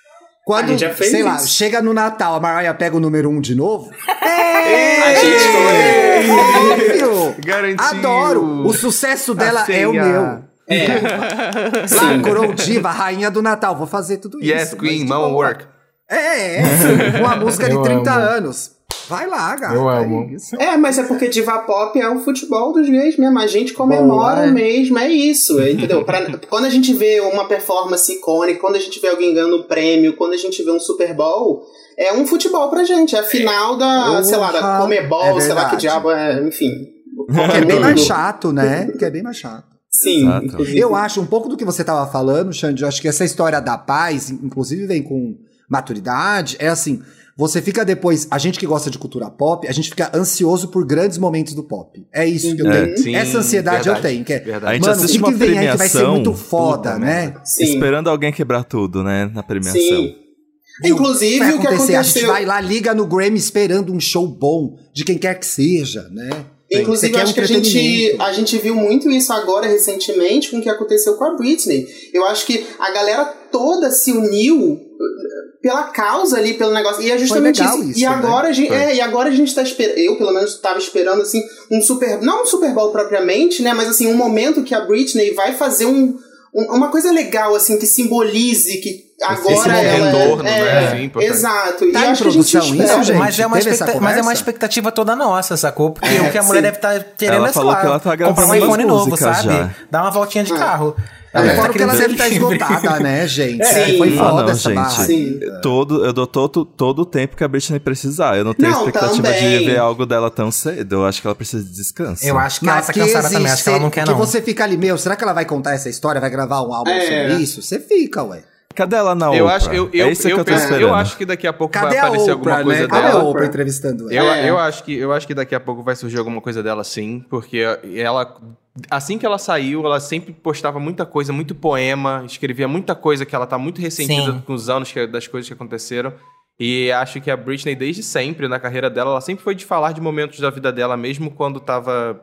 Quando, A gente já fez sei lá, isso. chega no Natal, a Mariah pega o número um de novo. A gente foi. Óbvio! Garantiu. Adoro! O sucesso dela é o ceia. Meu. Lá, Coroa Diva, rainha do Natal, vou fazer tudo isso. Yes, Queen, boa. Work. É, é, sim, uma música de Eu 30 amo. anos. Vai lá, gata. Eu é amo. É, mas é porque diva pop é o futebol dos gays mesmo. A gente comemora Boa, é. mesmo, é isso, entendeu? Pra- quando a gente vê uma performance icônica, quando a gente vê alguém ganhando um prêmio, quando a gente vê um Super Bowl, é um futebol pra gente. É a final da, sei lá, da Comebol, é sei lá que diabo é, enfim. Que é bem mais chato, né? Que é bem mais chato. Sim, inclusive. Eu acho um pouco do que você tava falando, Xande, eu acho que essa história da paz, inclusive vem com maturidade, é assim, você fica depois, a gente que gosta de cultura pop, a gente fica ansioso por grandes momentos do pop. É isso que eu É, tenho. sim, essa ansiedade eu verdade, tenho, que é, verdade. A gente mano, assiste o que, uma que vem aí que vai ser premiação, muito foda, puta né? Sim. Esperando alguém quebrar tudo, né? Na premiação. Sim. Inclusive, vai o que acontecer, a gente aconteceu. vai lá, liga no Grammy esperando um show bom, de quem quer que seja, né? Inclusive, acho que a gente, a gente viu muito isso agora recentemente com o que aconteceu com a Britney. Eu acho que a galera toda se uniu eh, pela causa ali, pelo negócio. E é justamente isso. isso, E né? agora, a gente, Foi. é, e agora a gente tá esperando. Eu, pelo menos, tava esperando assim, um Super. Não um Super Bowl propriamente, né? Mas assim, um momento que a Britney vai fazer um. um- uma coisa legal, assim, que simbolize que agora ela retorno, é, né, assim, importante. Exato. Tá e em acho que a gente produção isso, espera. gente? mas, é uma mas é uma expectativa toda nossa, sacou? Porque É, o que a mulher sim. deve estar querendo Ela é, falou lá, que ela tá comprar um iPhone novo, sabe? já. Dar uma voltinha de É. carro. Ela tá fala que ela deve estar livre. esgotada, né, gente? Sim. Foi Ah, foda não, essa gente. barra. Sim. Todo, eu dou todo, todo o tempo que a Britney precisar. Eu não tenho Não, expectativa também. de ver algo dela tão cedo. Eu acho que ela precisa de descanso. Eu acho que ela Mas tá que cansada também, existe, acho que ela não quer que não. você fica ali, meu, será que ela vai contar essa história, vai gravar um álbum É. sobre isso? Você fica, ué. Cadê ela na Eu Oprah? acho, eu, eu, é isso eu, que eu tô penso- esperando. eu acho que daqui a pouco Cadê vai aparecer Oprah, alguma coisa né? Cadê a dela. Oprah entrevistando ela? Eu, É. eu, acho que, eu acho que daqui a pouco vai surgir alguma coisa dela sim, porque ela. Assim que ela saiu, ela sempre postava muita coisa, muito poema, escrevia muita coisa que ela tá muito ressentida Sim. com os anos que- das coisas que aconteceram. E acho que a Britney, desde sempre, na carreira dela, ela sempre foi de falar de momentos da vida dela, mesmo quando tava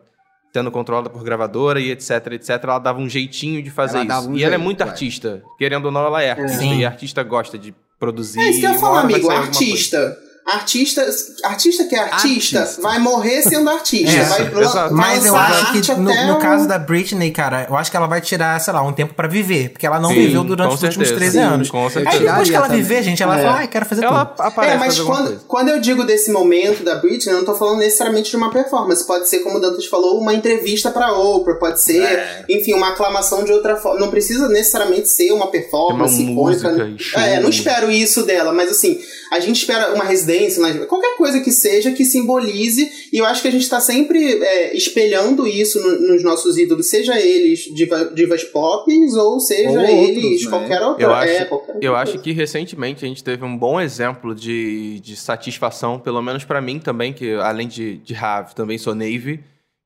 sendo controlada por gravadora e etc, etc. Ela dava um jeitinho de fazer Ela isso. um e ela é jeito, muito ué. artista. Querendo ou não, ela é artista. Sim. E artista gosta de produzir. É isso que eu vai amigo. Artista. Artista, artista que é artista, Artista. vai morrer sendo artista. É, vai Mas eu acho que no, no caso da Britney, cara, eu acho que ela vai tirar, sei lá, um tempo pra viver. Porque ela não Sim, viveu durante os últimos certeza. 13 Sim, anos. com Aí depois que ela Tiraria viver, também. gente, ela É. fala, ai, quero fazer Ela tudo. aparece É, mas quando, quando eu digo desse momento da Britney, eu não tô falando necessariamente de uma performance. Pode ser, como o Dantas falou, uma entrevista pra Oprah, pode ser, É. enfim, uma aclamação de outra forma. Não precisa necessariamente ser uma performance uma icônica. música. É, não espero isso dela, mas assim, a gente espera uma residência, uma- qualquer coisa que seja que simbolize, e eu acho que a gente tá sempre é, espelhando isso no- nos nossos ídolos, seja eles diva- divas pop ou seja Ou eles outros, né? qualquer outra. Eu acho, é, qualquer eu acho que recentemente a gente teve um bom exemplo de, de satisfação, pelo menos pra mim também, que além de, de Have, também sou Navy,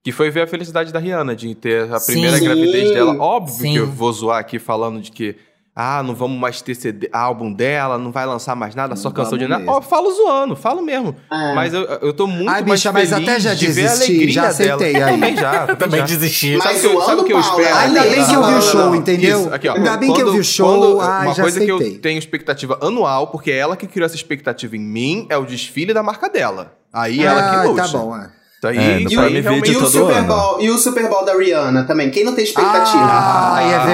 que foi ver a felicidade da Rihanna, de ter a primeira Sim. gravidez dela. Óbvio Sim. que eu vou zoar aqui falando de que. Ah, não vamos mais ter CD, álbum dela, não vai lançar mais nada, só Não canção de nada. Ó, falo zoando, falo mesmo. É. Mas eu, eu tô muito Ai, mais bicha, mas feliz até já de ver a desisti, alegria já aceitei dela. aí. Eu também já, também já. desisti. Mas Sabe o que sabe o que eu espero? Ainda bem que eu vi o show, entendeu? Isso, aqui, ó. Ainda bem que eu vi o show, quando- ai, uma já coisa que eu tenho expectativa anual, porque é ela que criou essa expectativa em mim, é o desfile da marca dela. Aí ela que Ah, luta. tá bom, é. Tá aí, É, no isso Prime aí Video realmente E o, Super ano. Bowl, e o Super Bowl da Rihanna também. Quem não tem expectativa? Ai, é Ah,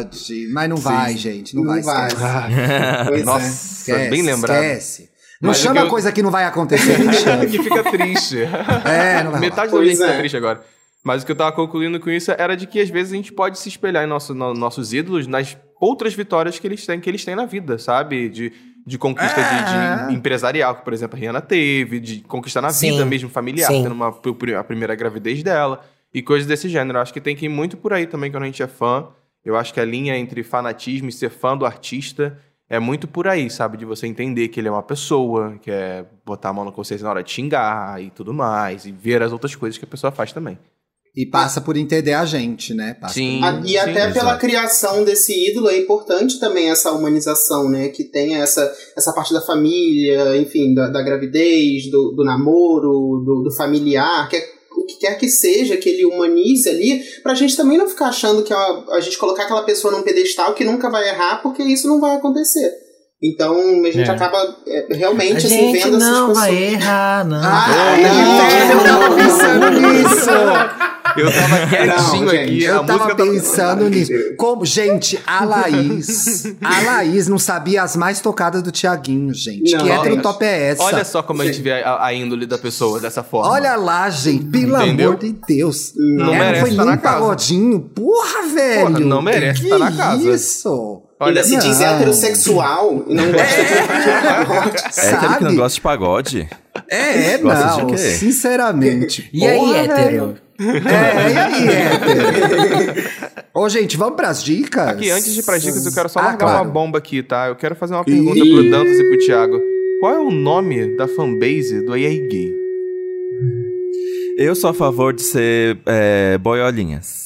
verdade. Mas não vai, gente. Não, vai. vai. esquece. Pois é. Nossa, Esquece, bem lembrado. Esquece. Não Mas chama eu- coisa que não vai acontecer, que fica triste. É, não vai Metade da Pois audiência é. fica triste agora. Mas o que eu tava concluindo com isso era de que às vezes a gente pode se espelhar em nosso, no- nossos ídolos nas outras vitórias que eles têm, que eles têm na vida, sabe? De, de conquista de, É. de empresarial, que, por exemplo, a Rihanna teve, de conquistar na Sim. vida mesmo familiar, Sim. tendo uma, a primeira gravidez dela, e coisas desse gênero. Eu Acho que tem que ir muito por aí também quando a gente é fã. Eu acho que a linha entre fanatismo e ser fã do artista é muito por aí, sabe? De você entender que ele é uma pessoa, que é botar a mão na consciência na hora de xingar e tudo mais, e ver as outras coisas que a pessoa faz também. E passa por entender a gente, né? Passa Sim. A- E até Exato. pela criação desse ídolo é importante também essa humanização, né? Que tenha essa, essa parte da família, enfim, da, da gravidez, do, do namoro, do, do familiar, que é o que quer que seja, que ele humanize ali, pra gente também não ficar achando que a, a gente colocar aquela pessoa num pedestal que nunca vai errar, porque isso não vai acontecer. Então a gente É. acaba é, realmente A assim, gente vendo essas não pessoas. vai errar, não. Ah, É, eu tava pensando nisso! Eu tava quietinho Não, aqui, gente, a Eu tava tá- pensando nisso. Como, gente, a Laís. A Laís não sabia as mais tocadas do Tiaguinho, gente. Não, que hétero gente. top é essa? Olha só como a gente vê a, a índole da pessoa dessa forma. Olha lá, gente. Pelo Entendeu? amor de Deus. Não É, merece foi estar nem na casa. pagodinho. Porra, velho. Porra, não merece que estar na casa. Isso. Olha, Ainda se diz heterossexual e não gosta de pagode. É que não Sabe? gosta de pagode. É, é, Gosta de não. quê? Sinceramente. E aí, Porra, hétero? É, e aí, hétero? Ô, gente, vamos pras dicas? Aqui, antes de ir pras dicas, eu quero só Ah, largar claro. uma bomba aqui, tá? Eu quero fazer uma pergunta pro Dantas e pro Thiago. Qual é o nome da fanbase do AI Gay? Eu sou a favor de ser é, boiolinhas.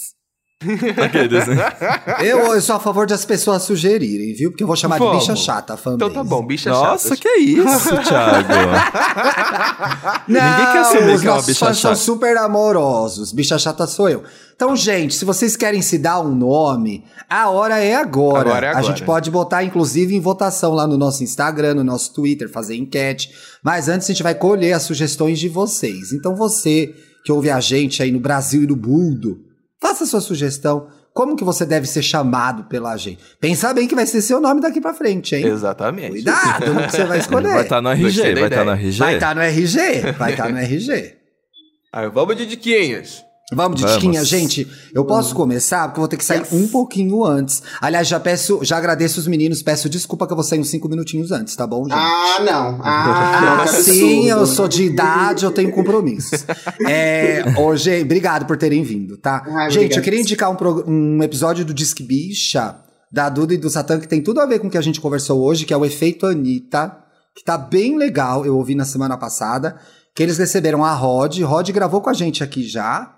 Aqueles, né? Eu, eu sou a favor de as pessoas sugerirem, viu? Porque eu vou chamar de Vamos. bicha chata a fanbase. Então tá bom, bicha Nossa, chatas. que é isso, Thiago? Não, Ninguém quer assumir os que é uma nossos bicha fãs são chata. super amorosos. Bicha chata sou eu. Então, gente, se vocês querem se dar um nome, a hora é agora. Agora é A agora. gente pode botar, inclusive, em votação lá no nosso Instagram, no nosso Twitter, fazer enquete. Mas antes a gente vai colher as sugestões de vocês. Então, você que ouve a gente aí no Brasil e no mundo, faça sua sugestão. Como que você deve ser chamado pela gente? Pensa bem que vai ser seu nome daqui pra frente, hein? Exatamente. Cuidado no que você vai escolher. Vai estar no Gostei RG, vai estar no ideia. RG. Vai estar no RG. Vai estar no RG. Aí, vamos de diquinhas. Vamos de Vamos. diquinha, gente. Eu posso começar porque eu vou ter que sair um pouquinho antes. Aliás, já peço, já agradeço os meninos, peço desculpa que eu vou sair uns cinco minutinhos antes, tá bom, gente? Ah, não. Ah, não, Ah, sim, eu sou de idade, eu tenho compromissos. É, hoje, obrigado por terem vindo, tá? Ai, gente, obrigado. eu queria indicar um, um episódio do Disque Bicha, da Duda e do Satã, que tem tudo a ver com o que a gente conversou hoje, que é o Efeito Anitta, que tá bem legal, eu ouvi na semana passada, que eles receberam a Rod, Rod gravou com a gente aqui já,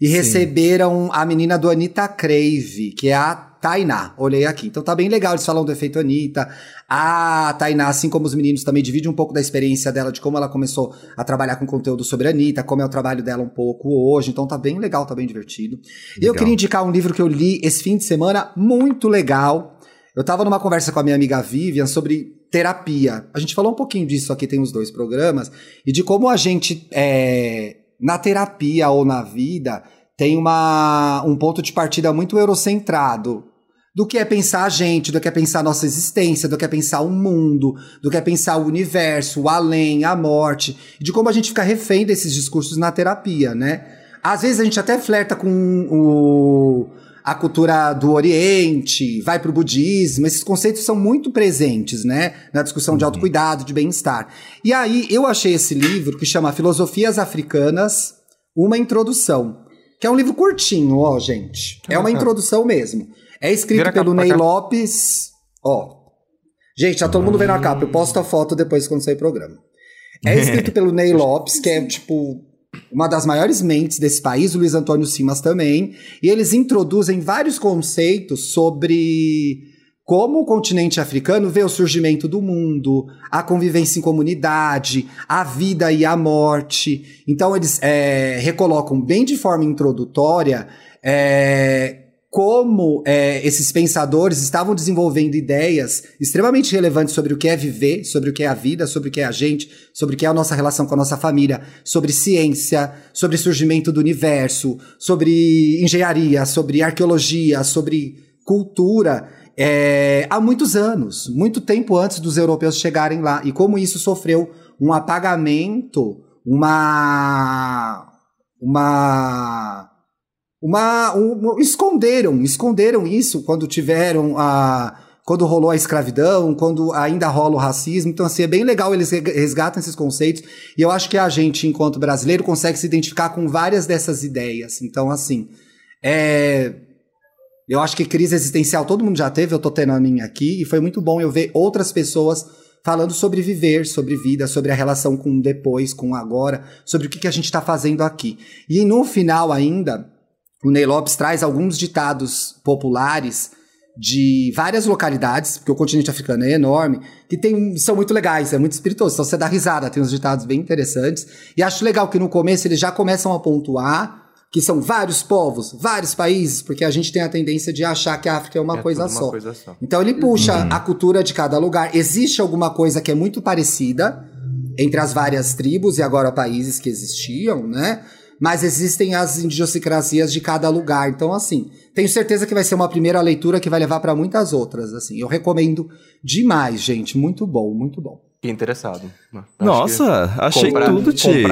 e receberam a menina do Anitta Crave, que é a Tainá. Olhei aqui. Então tá bem legal, eles falam do efeito Anitta. A Tainá, assim como os meninos, também divide um pouco da experiência dela, de como ela começou a trabalhar com conteúdo sobre a Anitta, como é o trabalho dela um pouco hoje. Então tá bem legal, tá bem divertido. E eu Legal. queria indicar um livro que eu li esse fim de semana, muito legal. Eu tava numa conversa com a minha amiga Vivian sobre terapia. A gente falou um pouquinho disso aqui, tem uns dois programas, e de como a gente, é, na terapia ou na vida, tem uma, um ponto de partida muito eurocentrado. Do que é pensar a gente, do que é pensar a nossa existência, do que é pensar o mundo, do que é pensar o universo, o além, a morte, de como a gente fica refém desses discursos na terapia, né? Às vezes a gente até flerta com o, a cultura do Oriente, vai pro budismo, esses conceitos são muito presentes, né? Na discussão de autocuidado, de bem-estar. E aí eu achei esse livro que chama Filosofias Africanas, uma introdução. Que é um livro curtinho, ó, gente. É uma introdução mesmo. É escrito Vira pelo Ney. Lopes. Ó. Gente, tá todo mundo vendo a capa. Eu posto a foto depois quando sair o programa. É escrito pelo Ney Lopes, que é, tipo, uma das maiores mentes desse país, o Luiz Antônio Simas também. E eles introduzem vários conceitos sobre como o continente africano vê o surgimento do mundo, a convivência em comunidade, a vida e a morte. Então, eles é, recolocam bem de forma introdutória é, como é, esses pensadores estavam desenvolvendo ideias extremamente relevantes sobre o que é viver, sobre o que é a vida, sobre o que é a gente, sobre o que é a nossa relação com a nossa família, sobre ciência, sobre surgimento do universo, sobre engenharia, sobre arqueologia, sobre cultura. é, há muitos anos, muito tempo antes dos europeus chegarem lá, e como isso sofreu um apagamento, uma. uma uma um- um- esconderam, esconderam isso quando tiveram a quando rolou a escravidão, quando ainda rola o racismo. Então assim, é bem legal eles re- resgatam esses conceitos e eu acho que a gente enquanto brasileiro consegue se identificar com várias dessas ideias. Então assim, é Eu acho que crise existencial todo mundo já teve, eu tô tendo a minha aqui, e foi muito bom eu ver outras pessoas falando sobre viver, sobre vida, sobre a relação com o depois, com o agora, sobre o que, que a gente está fazendo aqui. E no final ainda, o Ney Lopes traz alguns ditados populares de várias localidades, porque o continente africano é enorme, que tem, são muito legais, é muito espirituoso. Então você dá risada, tem uns ditados bem interessantes. E acho legal que no começo eles já começam a pontuar que são vários povos, vários países, porque a gente tem a tendência de achar que a África é uma, É coisa, tudo uma só. coisa só. Então ele puxa a cultura de cada lugar. Existe alguma coisa que é muito parecida entre as várias tribos e agora países que existiam, né? Mas existem as idiosincrasias de cada lugar. Então, assim, tenho certeza que vai ser uma primeira leitura que vai levar para muitas outras. Assim, eu recomendo demais, gente. Muito bom, muito bom. Fiquei interessado. Acho Nossa, que achei comprar- tudo, Ti.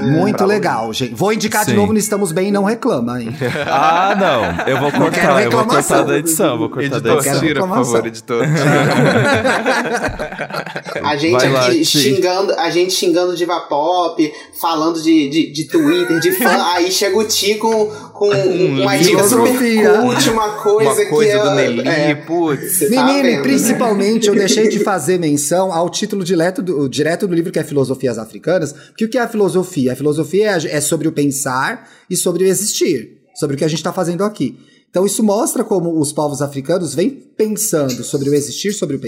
Muito legal, gente. Vou indicar de Sim. novo no Estamos Bem e não reclama, hein? Ah, não. Eu vou cortar, eu vou cortar da edição, vou cortar da Editor, edição. tira, por favor, editor. A gente Vai lá, aqui xingando, a gente xingando diva pop, falando de, de, de Twitter, de fã, aí chega o Ti com, com uma dica super cult, uma coisa, Uma coisa que do é, Nelly, é, putz. tá Menino, e vendo. principalmente eu deixei de fazer menção ao título direto do, direto do livro que é Filosofias Africanas, porque o que é a filosofia? A filosofia é, é sobre o pensar e sobre o existir, sobre o que a gente está fazendo aqui. Então isso mostra como os povos africanos vêm pensando sobre o existir, sobre o,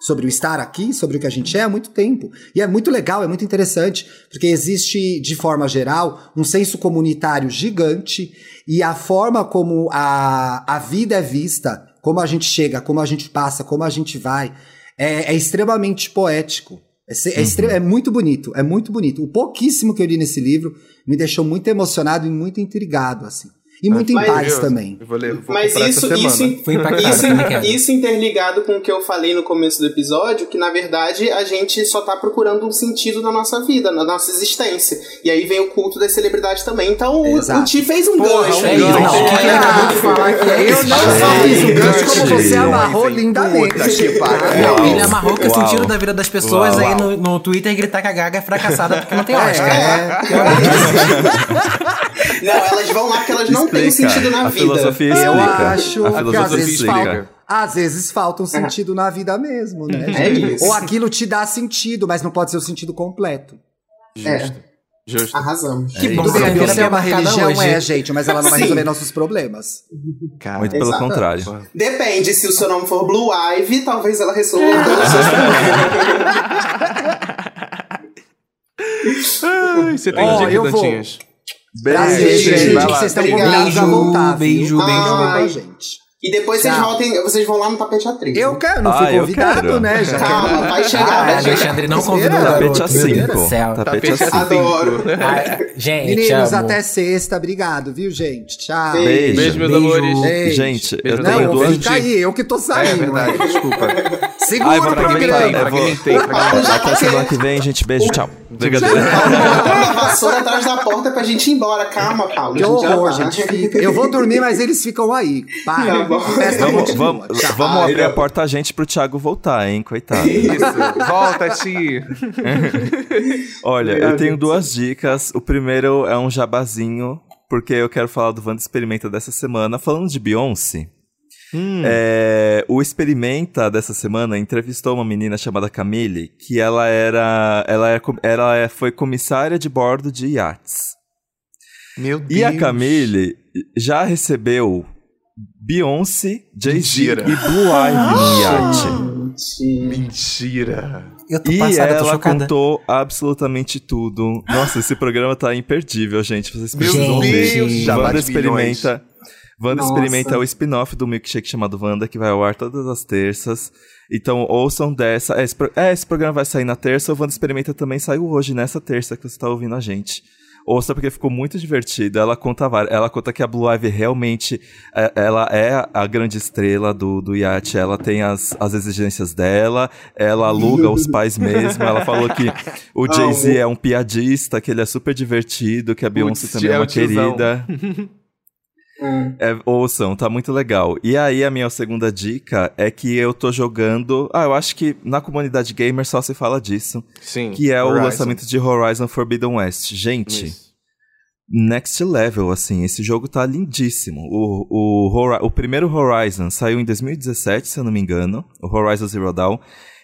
sobre o estar aqui, sobre o que a gente é há muito tempo. E é muito legal, é muito interessante, porque existe, de forma geral, um senso comunitário gigante e a forma como a, a vida é vista, como a gente chega, como a gente passa, como a gente vai, é, é extremamente poético. É, é extre- é muito bonito, é muito bonito. O pouquíssimo que eu li nesse livro me deixou muito emocionado e muito intrigado, assim. E muito em Mas- paz também. Eu vou ler, vou Mas isso, isso, isso, quero. isso interligado com o que eu falei no começo do episódio, que na verdade a gente só tá procurando um sentido na nossa vida, na nossa existência. E aí vem o culto das celebridades também. Então o, Exato. o Ti fez um Porra, gancho. né? Não, o que que ele acabou de falar aqui é Eu não só fiz o gancho, como você amarrou lindamente. Puta que pariu. Não, Uau. ele amarrou que o sentido da vida das pessoas aí no, no Twitter é gritar que a Gaga é fracassada porque não tem Oscar. É, Não, elas vão lá porque elas não Explica. sentido na a vida. filosofia eu explica. acho a que às vezes, explica. falta, às vezes falta um sentido na vida mesmo, né? É isso. Ou aquilo te dá sentido, mas não pode ser o sentido completo. É, Justo. arrasamos. Que bom que bem, a a Beyoncé Beyoncé é uma religião, hoje. é, gente, mas ela não vai resolver nossos problemas. Cara, Muito pelo Exato. contrário. Depende, se o seu nome for Blue Ivy, talvez ela resolva É. todos os seus Ai, você tem Ó, dica, eu vou. Dantinhas? Prazer, Beijo, gente, gente. que Vai lá. vocês estão Obrigado. convidados a voltar. Beijo, viu? beijo, Vem com a beijo. gente. E depois vocês, Tchau. voltem, vocês vão lá no tapete atriz. Eu quero, não fui Ah, eu convidado, quero. né? Já Calma, vai chegar, Ah, vai chegar. Alexandre não convidou o Tapete a Meu Deus do 5. céu. Tapete a Tapete a 5. Adoro. Ah, gente, Meninos, amo. até sexta. Obrigado, viu, gente? Tchau. Beijo. Beijo, meus Beijo. amores. Beijo. Gente, Beijo eu tenho Não, duas fica aí, eu que tô É saindo. verdade, desculpa. Segura Ai, vou. Eu vou... Fragmentei, fragmentei. Até semana que vem, gente. Beijo, tchau. Brincadeira. Uma vassoura atrás da porta pra gente ir embora. Calma, Paulo. Que horror, vai. gente. Eu vou dormir, mas eles ficam aí. Tá Para. Vamos, vamos, vamos Ai, abrir a porta a gente pro Thiago voltar, hein? Coitado. Isso, volta, Ti. Olha, eu tenho duas dicas. O primeiro é um jabazinho, porque eu quero falar do Wanda Experimenta dessa semana. Falando de Beyoncé, é, o Experimenta dessa semana entrevistou uma menina chamada Camille, que ela era. Ela, é, com- ela é- foi comissária de bordo de iates. Meu Deus. E a Camille já recebeu Beyoncé, Jay-Z e. Blue Ivy no iate. Gente. Mentira. Eu tô E passada, tô ela chocada. contou absolutamente tudo. Nossa, esse programa tá imperdível, gente. Vocês Meu precisam Deus, ver. Wanda experimenta. Wanda Nossa. experimenta é o spin-off do milkshake chamado Wanda, que vai ao ar todas as terças. Então ouçam dessa. É, esse, pro- é, esse programa vai sair na terça. O Wanda Experimenta também saiu hoje, nessa terça que você tá ouvindo a gente. Ouça porque ficou muito divertido. Ela conta Ela conta que a Blue Ivy realmente é, ela é a grande estrela do, do iate. Ela tem as, as exigências dela. Ela aluga os pais mesmo. Ela falou que o Jay-Z é um piadista, que ele é super divertido, que a Beyoncé também é é uma querida. Hum. É, ouçam, tá muito legal. E aí, a minha segunda dica é que eu tô jogando. Ah, eu acho que na comunidade gamer só se fala disso. Sim. Que é o Horizon. lançamento de Horizon Forbidden West. Gente, Isso. next level, assim. Esse jogo tá lindíssimo. O, o, o primeiro Horizon saiu em 2017, se eu não me engano. O Horizon Zero Dawn.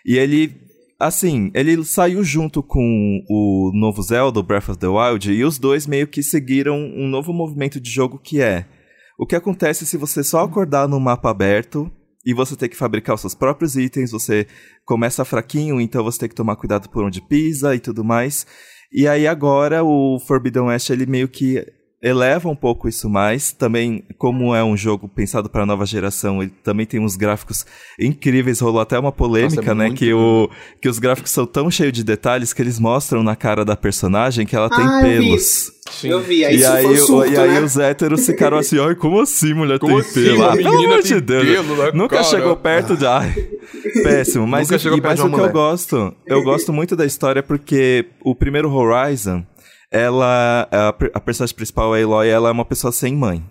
E ele, assim, ele saiu junto com o novo Zelda, Breath of the Wild, e os dois meio que seguiram um novo movimento de jogo que é... O que acontece se você só acordar no mapa aberto e você tem que fabricar os seus próprios itens, você começa fraquinho, então você tem que tomar cuidado por onde pisa e tudo mais. E aí agora o Forbidden West ele meio que eleva um pouco isso mais. Também, como é um jogo pensado para a nova geração, ele também tem uns gráficos incríveis. Rolou até uma polêmica, Nossa, é né? Que, o, que os gráficos são tão cheios de detalhes que eles mostram na cara da personagem que ela tem ah, pelos. Eu vi, aí e aí, foi surto, e né? aí os héteros ficaram assim, ai, como assim mulher como tem assim, pelo? Ah, pelo amor de Deus. Pelo Nunca cara. chegou perto de. Ai, péssimo. Mas, Nunca chegou e, mas o que eu gosto, eu gosto muito da história porque o primeiro Horizon, ela. A, a personagem principal, a Eloy, ela é uma pessoa sem mãe.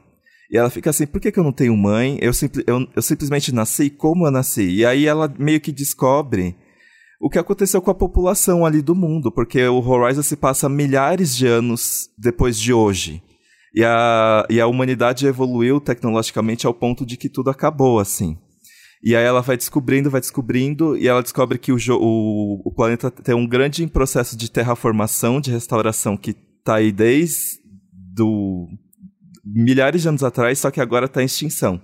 E ela fica assim, por que, que eu não tenho mãe? Eu, simpli eu, eu simplesmente nasci como eu nasci. E aí ela meio que descobre o que aconteceu com a população ali do mundo, porque o Horizon se passa milhares de anos depois de hoje. E a, e a humanidade evoluiu tecnologicamente ao ponto de que tudo acabou, assim. E aí ela vai descobrindo, vai descobrindo, e ela descobre que o, o, o planeta tem um grande processo de terraformação, de restauração, que tá aí desde do, milhares de anos atrás, só que agora está em extinção.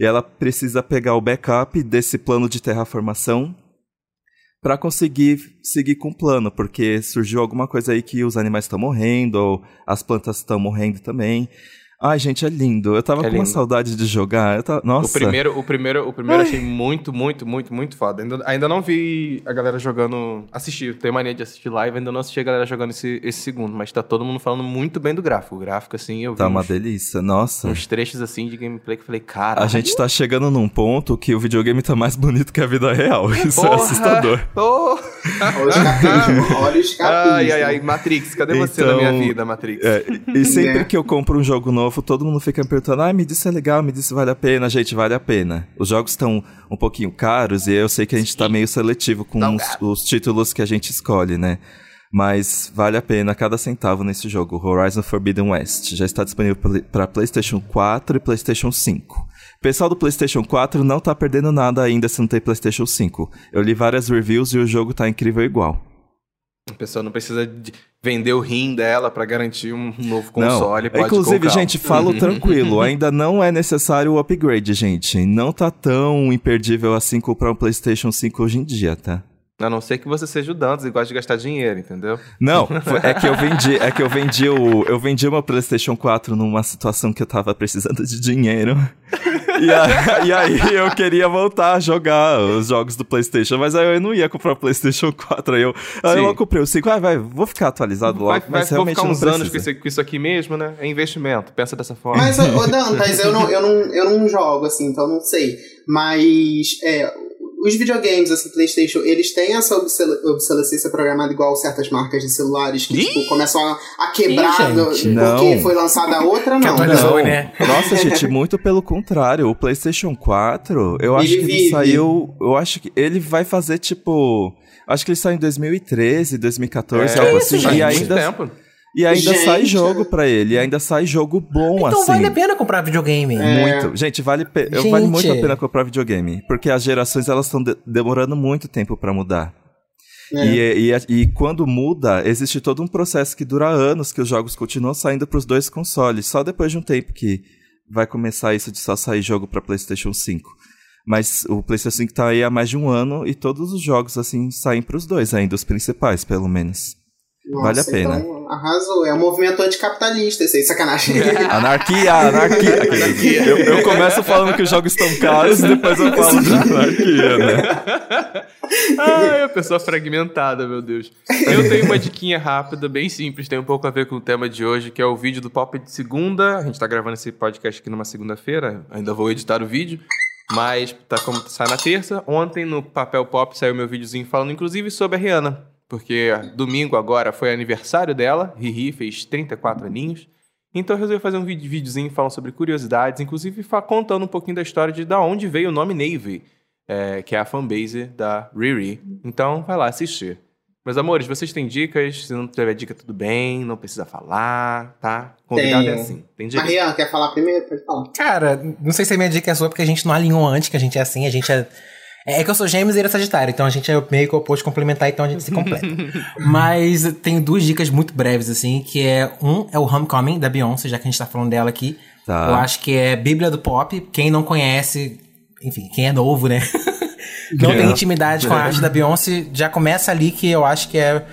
E ela precisa pegar o backup desse plano de terraformação para conseguir seguir com o plano, porque surgiu alguma coisa aí que os animais estão morrendo, ou as plantas estão morrendo também. Ai, gente, é lindo. Eu tava É com uma lindo. saudade de jogar. Eu tava... Nossa. O primeiro, o primeiro, o primeiro eu achei muito, muito, muito, muito foda. Ainda, ainda não vi a galera jogando. Assistir, tenho mania de assistir live, ainda não assisti a galera jogando esse, esse segundo, mas tá todo mundo falando muito bem do gráfico. O gráfico, assim, eu vi Tá uma uns, delícia. Nossa. uns trechos assim de gameplay que eu falei, cara. A gente tá chegando num ponto que o videogame tá mais bonito que a vida real. Isso é Porra! assustador. Porra! Olha o escapismo, olha o escapismo. Ai, ai, ai, Matrix, cadê você na Então, minha vida, Matrix? É, e sempre Né? que eu compro um jogo novo, todo mundo fica me perguntando: ah, me disse se é legal, me disse se vale a pena. Gente, vale a pena. Os jogos estão um pouquinho caros e eu sei que a gente tá meio seletivo com os, os títulos que a gente escolhe, né? Mas vale a pena cada centavo nesse jogo. Horizon Forbidden West já está disponível para PlayStation 4 e PlayStation 5. O pessoal do PlayStation 4 não tá perdendo nada ainda se não tem PlayStation 5. Eu li várias reviews e o jogo tá incrível igual. A pessoa não precisa de vender o rim dela pra garantir um novo Não. console. Pode Inclusive, colocar. gente, falo tranquilo. Ainda não é necessário o upgrade, gente. Não tá tão imperdível assim comprar um PlayStation 5 hoje em dia, tá? A não ser que você seja o Dantas e goste de gastar dinheiro, entendeu? Não, é que eu vendi, é que eu vendi o, eu vendi uma PlayStation 4 numa situação que eu tava precisando de dinheiro. E, a- e aí eu queria voltar a jogar os jogos do PlayStation, mas aí eu não ia comprar o PlayStation 4, aí eu, aí Sim. eu comprei o 5, ah, vai, vou ficar atualizado logo, Vai, vai, mas vou realmente ficar não uns anos com isso, com isso aqui mesmo, né? É investimento. Pensa dessa forma. Mas, ô, ô, Dantas, eu não, eu, não, eu não jogo, assim, então não sei. Mas é, os videogames, assim, Playstation, eles têm essa obsole- obsolescência programada igual certas marcas de celulares que, Ih! tipo, começam a, a quebrar Ih, do- porque foi lançada outra, Que não. Não. né? Nossa, gente, muito pelo contrário. O PlayStation 4, eu acho Ele que ele vive. saiu. Eu acho que ele vai fazer tipo. Acho que ele saiu em 2013, 2014, É, algo isso, assim. gente. E Muito ainda, tempo. E ainda Gente. sai jogo pra ele. E ainda sai jogo bom, Então assim. vale a pena comprar videogame. É. Muito. Gente, vale, pe- Gente. vale muito a pena comprar videogame. Porque as gerações elas estão de- demorando muito tempo pra mudar. É. E, e, e quando muda, existe todo um processo que dura anos que os jogos continuam saindo para os dois consoles. Só depois de um tempo que vai começar isso de só sair jogo para PlayStation 5. Mas o PlayStation 5 tá aí há mais de um ano e todos os jogos assim saem para os dois ainda, os principais, pelo menos. Nossa, vale a pena. Então, arrasou. É um movimento anticapitalista, isso aí, sacanagem. Anarquia, anarquia. Eu, eu começo falando que os jogos estão caros e depois eu falo de anarquia, né? Ai, a pessoa fragmentada, meu Deus. Eu tenho uma diquinha rápida, bem simples, tem um pouco a ver com o tema de hoje, que é o vídeo do Pop de segunda. A gente tá gravando esse podcast aqui numa segunda-feira, ainda vou editar o vídeo. Mas tá como sai na terça. Ontem no Papel Pop saiu meu videozinho falando inclusive sobre a Rihanna. Porque domingo agora foi aniversário dela. Riri fez 34 aninhos. Então eu resolvi fazer um vídeo, videozinho falando sobre curiosidades, inclusive contando um pouquinho da história de da onde veio o nome Navy, é, que é a fanbase da Riri. Então vai lá assistir. Meus amores, vocês têm dicas? Se não tiver dica, tudo bem, não precisa falar, tá? Convidado Tenho. é assim. Tem dica. Mariana, quer falar primeiro? Pode falar. Cara, não sei se a minha dica é sua, porque a gente não alinhou antes, que a gente é assim, a gente é. É que eu sou gêmeos e ele é sagitário, então a gente é meio que oposto complementar, então a gente se completa. Mas tenho duas dicas muito breves, assim, que é... Um é o Homecoming, da Beyoncé, já que a gente tá falando dela aqui. Tá. Eu acho que é Bíblia do Pop. Quem não conhece, enfim, quem é novo, né? não tem intimidade com a arte da Beyoncé, já começa ali que eu acho que é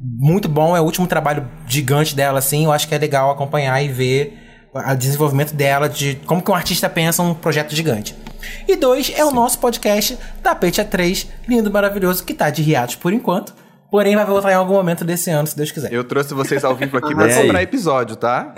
muito bom. É o último trabalho gigante dela, assim. Eu acho que é legal acompanhar e ver o desenvolvimento dela, de como que um artista pensa um projeto gigante. E dois, é o nosso podcast Tapete A3, lindo, maravilhoso, que tá de hiatus por enquanto. Porém, vai voltar em algum momento desse ano, se Deus quiser. Eu trouxe vocês ao vivo aqui pra Amei. cobrar episódio, tá?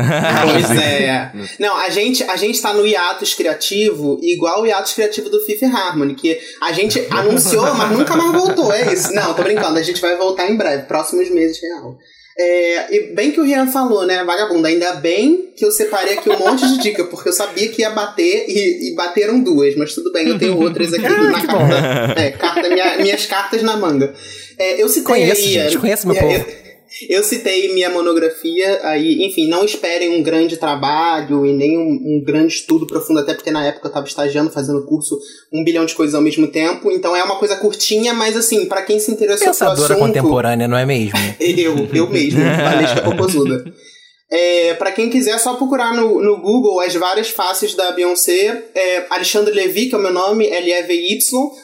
Pois é. Não, a gente, a gente tá no hiatus criativo igual o hiatus criativo do Fifth Harmony, que a gente anunciou, mas nunca mais voltou, é isso. Não, tô brincando, a gente vai voltar em breve, próximos meses, real. É, e bem que o Rian falou, né, vagabunda, ainda bem que eu separei aqui um monte de dica, porque eu sabia que ia bater e, e bateram duas, mas tudo bem, eu tenho outras aqui na que carta. É, carta minha- minhas cartas na manga. É, eu citei Conheço, aí, gente, conheço meu povo. Eu- citei minha monografia, aí, enfim, não esperem um grande trabalho e nem um, um grande estudo profundo, até porque na época eu estava estagiando, fazendo curso, um bilhão de coisas ao mesmo tempo. Então é uma coisa curtinha, mas assim, para quem se interessou pelo Pensadora assunto. contemporânea, não é mesmo? Eu, eu mesmo, Valesca Popozuda. É, para quem quiser, é só procurar no, no Google as várias faces da Beyoncé. É, Alexandre Levy, que é o meu nome, L-E-V-Y,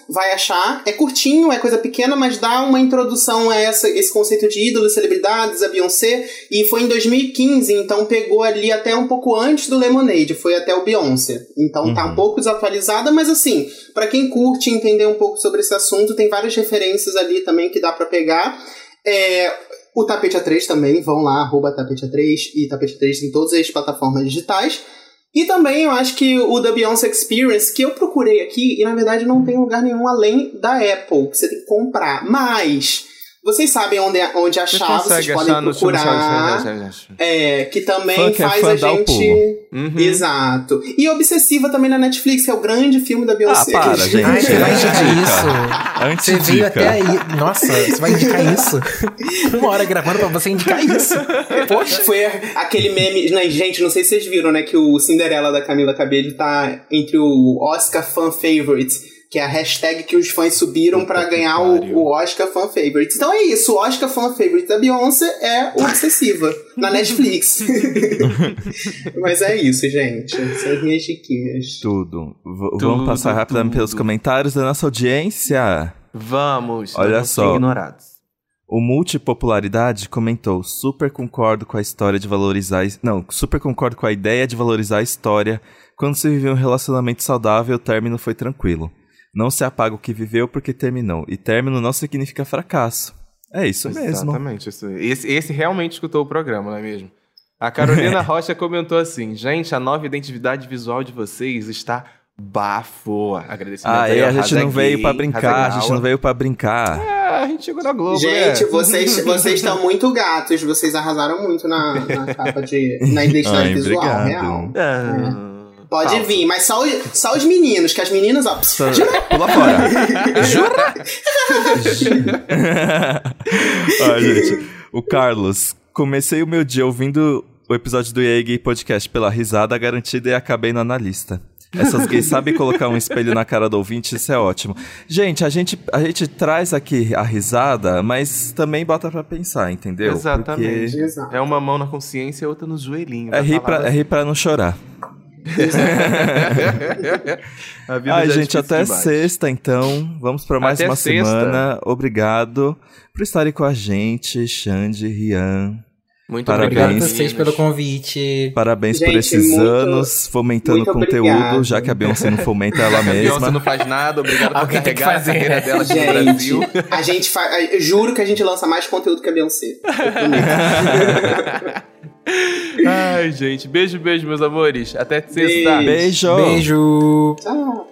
vai achar. É curtinho, é coisa pequena, mas dá uma introdução a essa, esse conceito de ídolos, celebridades, a Beyoncé. E foi em 2015, então pegou ali até um pouco antes do Lemonade, foi até o Beyoncé. Então tá um pouco desatualizada, mas assim, para quem curte entender um pouco sobre esse assunto, tem várias referências ali também que dá para pegar. É, o Tapete A3 também, vão lá, arroba Tapete A3 e Tapete A3 em todas as plataformas digitais. E também eu acho que o The Beyoncé Experience, que eu procurei aqui, e na verdade não tem lugar nenhum além da Apple, que você tem que comprar. Mas, vocês sabem onde, onde Você achar, vocês podem achar no procurar. É, que também que é faz fã a gente. Uhum. Exato. E Obsessiva também na Netflix, que é o grande filme da Ah, Beyoncé. para, que- gente. Ai, você vai indicar Antidica. isso? Você Antidica. veio até aí. Nossa, você vai indicar isso? Uma hora gravando pra você indicar isso. Poxa. Foi aquele meme. Né, gente, não sei se vocês viram, né? Que o Cinderela da Camila Cabello tá entre o Oscar Fan Favorite, que é a hashtag que os fãs subiram pra ganhar o, o Oscar Fan Favorite. Então é isso, o Oscar Fan Favorite da Beyoncé é o Obsessiva, na Netflix. Mas é isso, gente. São as minhas diquinhas. Tudo. V- Tudo, Vamos passar rapidamente pelos comentários da nossa audiência. Vamos. Olha só. Ignorados. O Multipopularidade comentou: super concordo com a história de valorizar. Não, super concordo com a ideia de valorizar a história. Quando se viveu um relacionamento saudável, o término foi tranquilo. Não se apaga o que viveu porque terminou. E término não significa fracasso. É isso mesmo. Exatamente. Isso. Esse, esse realmente escutou o programa, não é mesmo? A Carolina Rocha comentou assim: gente, a nova identidade visual de vocês está bafo. Agradecimento Ah, aí é, ao a gente não veio pra brincar, a gente não veio pra brincar. É, a gente chegou na Globo, Gente, né? vocês vocês estão muito gatos, vocês arrasaram muito na, na capa de. na identidade Ai, visual, obrigado. real. É. Pode Falso. vir, mas só, os- só os meninos, que as meninas, ó. Só- Pula fora. Ó, gente, o Carlos. Comecei o meu dia ouvindo o episódio do EA Gay Podcast pela risada garantida e acabei no analista. Essas gays sabem colocar um espelho na cara do ouvinte, isso é ótimo. Gente, a gente, a gente traz aqui a risada, mas também bota pra pensar, entendeu? Exatamente. Porque. É uma mão na consciência e outra nos joelhinhos. é rir, pra, é rir pra não chorar. A vida Ai, é gente, até sexta, então. Vamos pra mais Até uma sexta. semana. Obrigado por estarem com a gente, Xande, Rian. Muito Parabéns. Obrigado a vocês pelo convite. Parabéns por Gente, esses muito- anos fomentando conteúdo, obrigado. já que a Beyoncé não fomenta ela A Beyoncé mesma. não faz nada, obrigado por Alguém tem que carregar a fazer, carreira né? dela aqui no Brasil. a gente faz. Eu juro que a gente lança mais conteúdo que a Beyoncé. Ai, gente. Beijo, beijo, meus amores. Até sexta. Beijo. Beijo! Beijo. Tchau.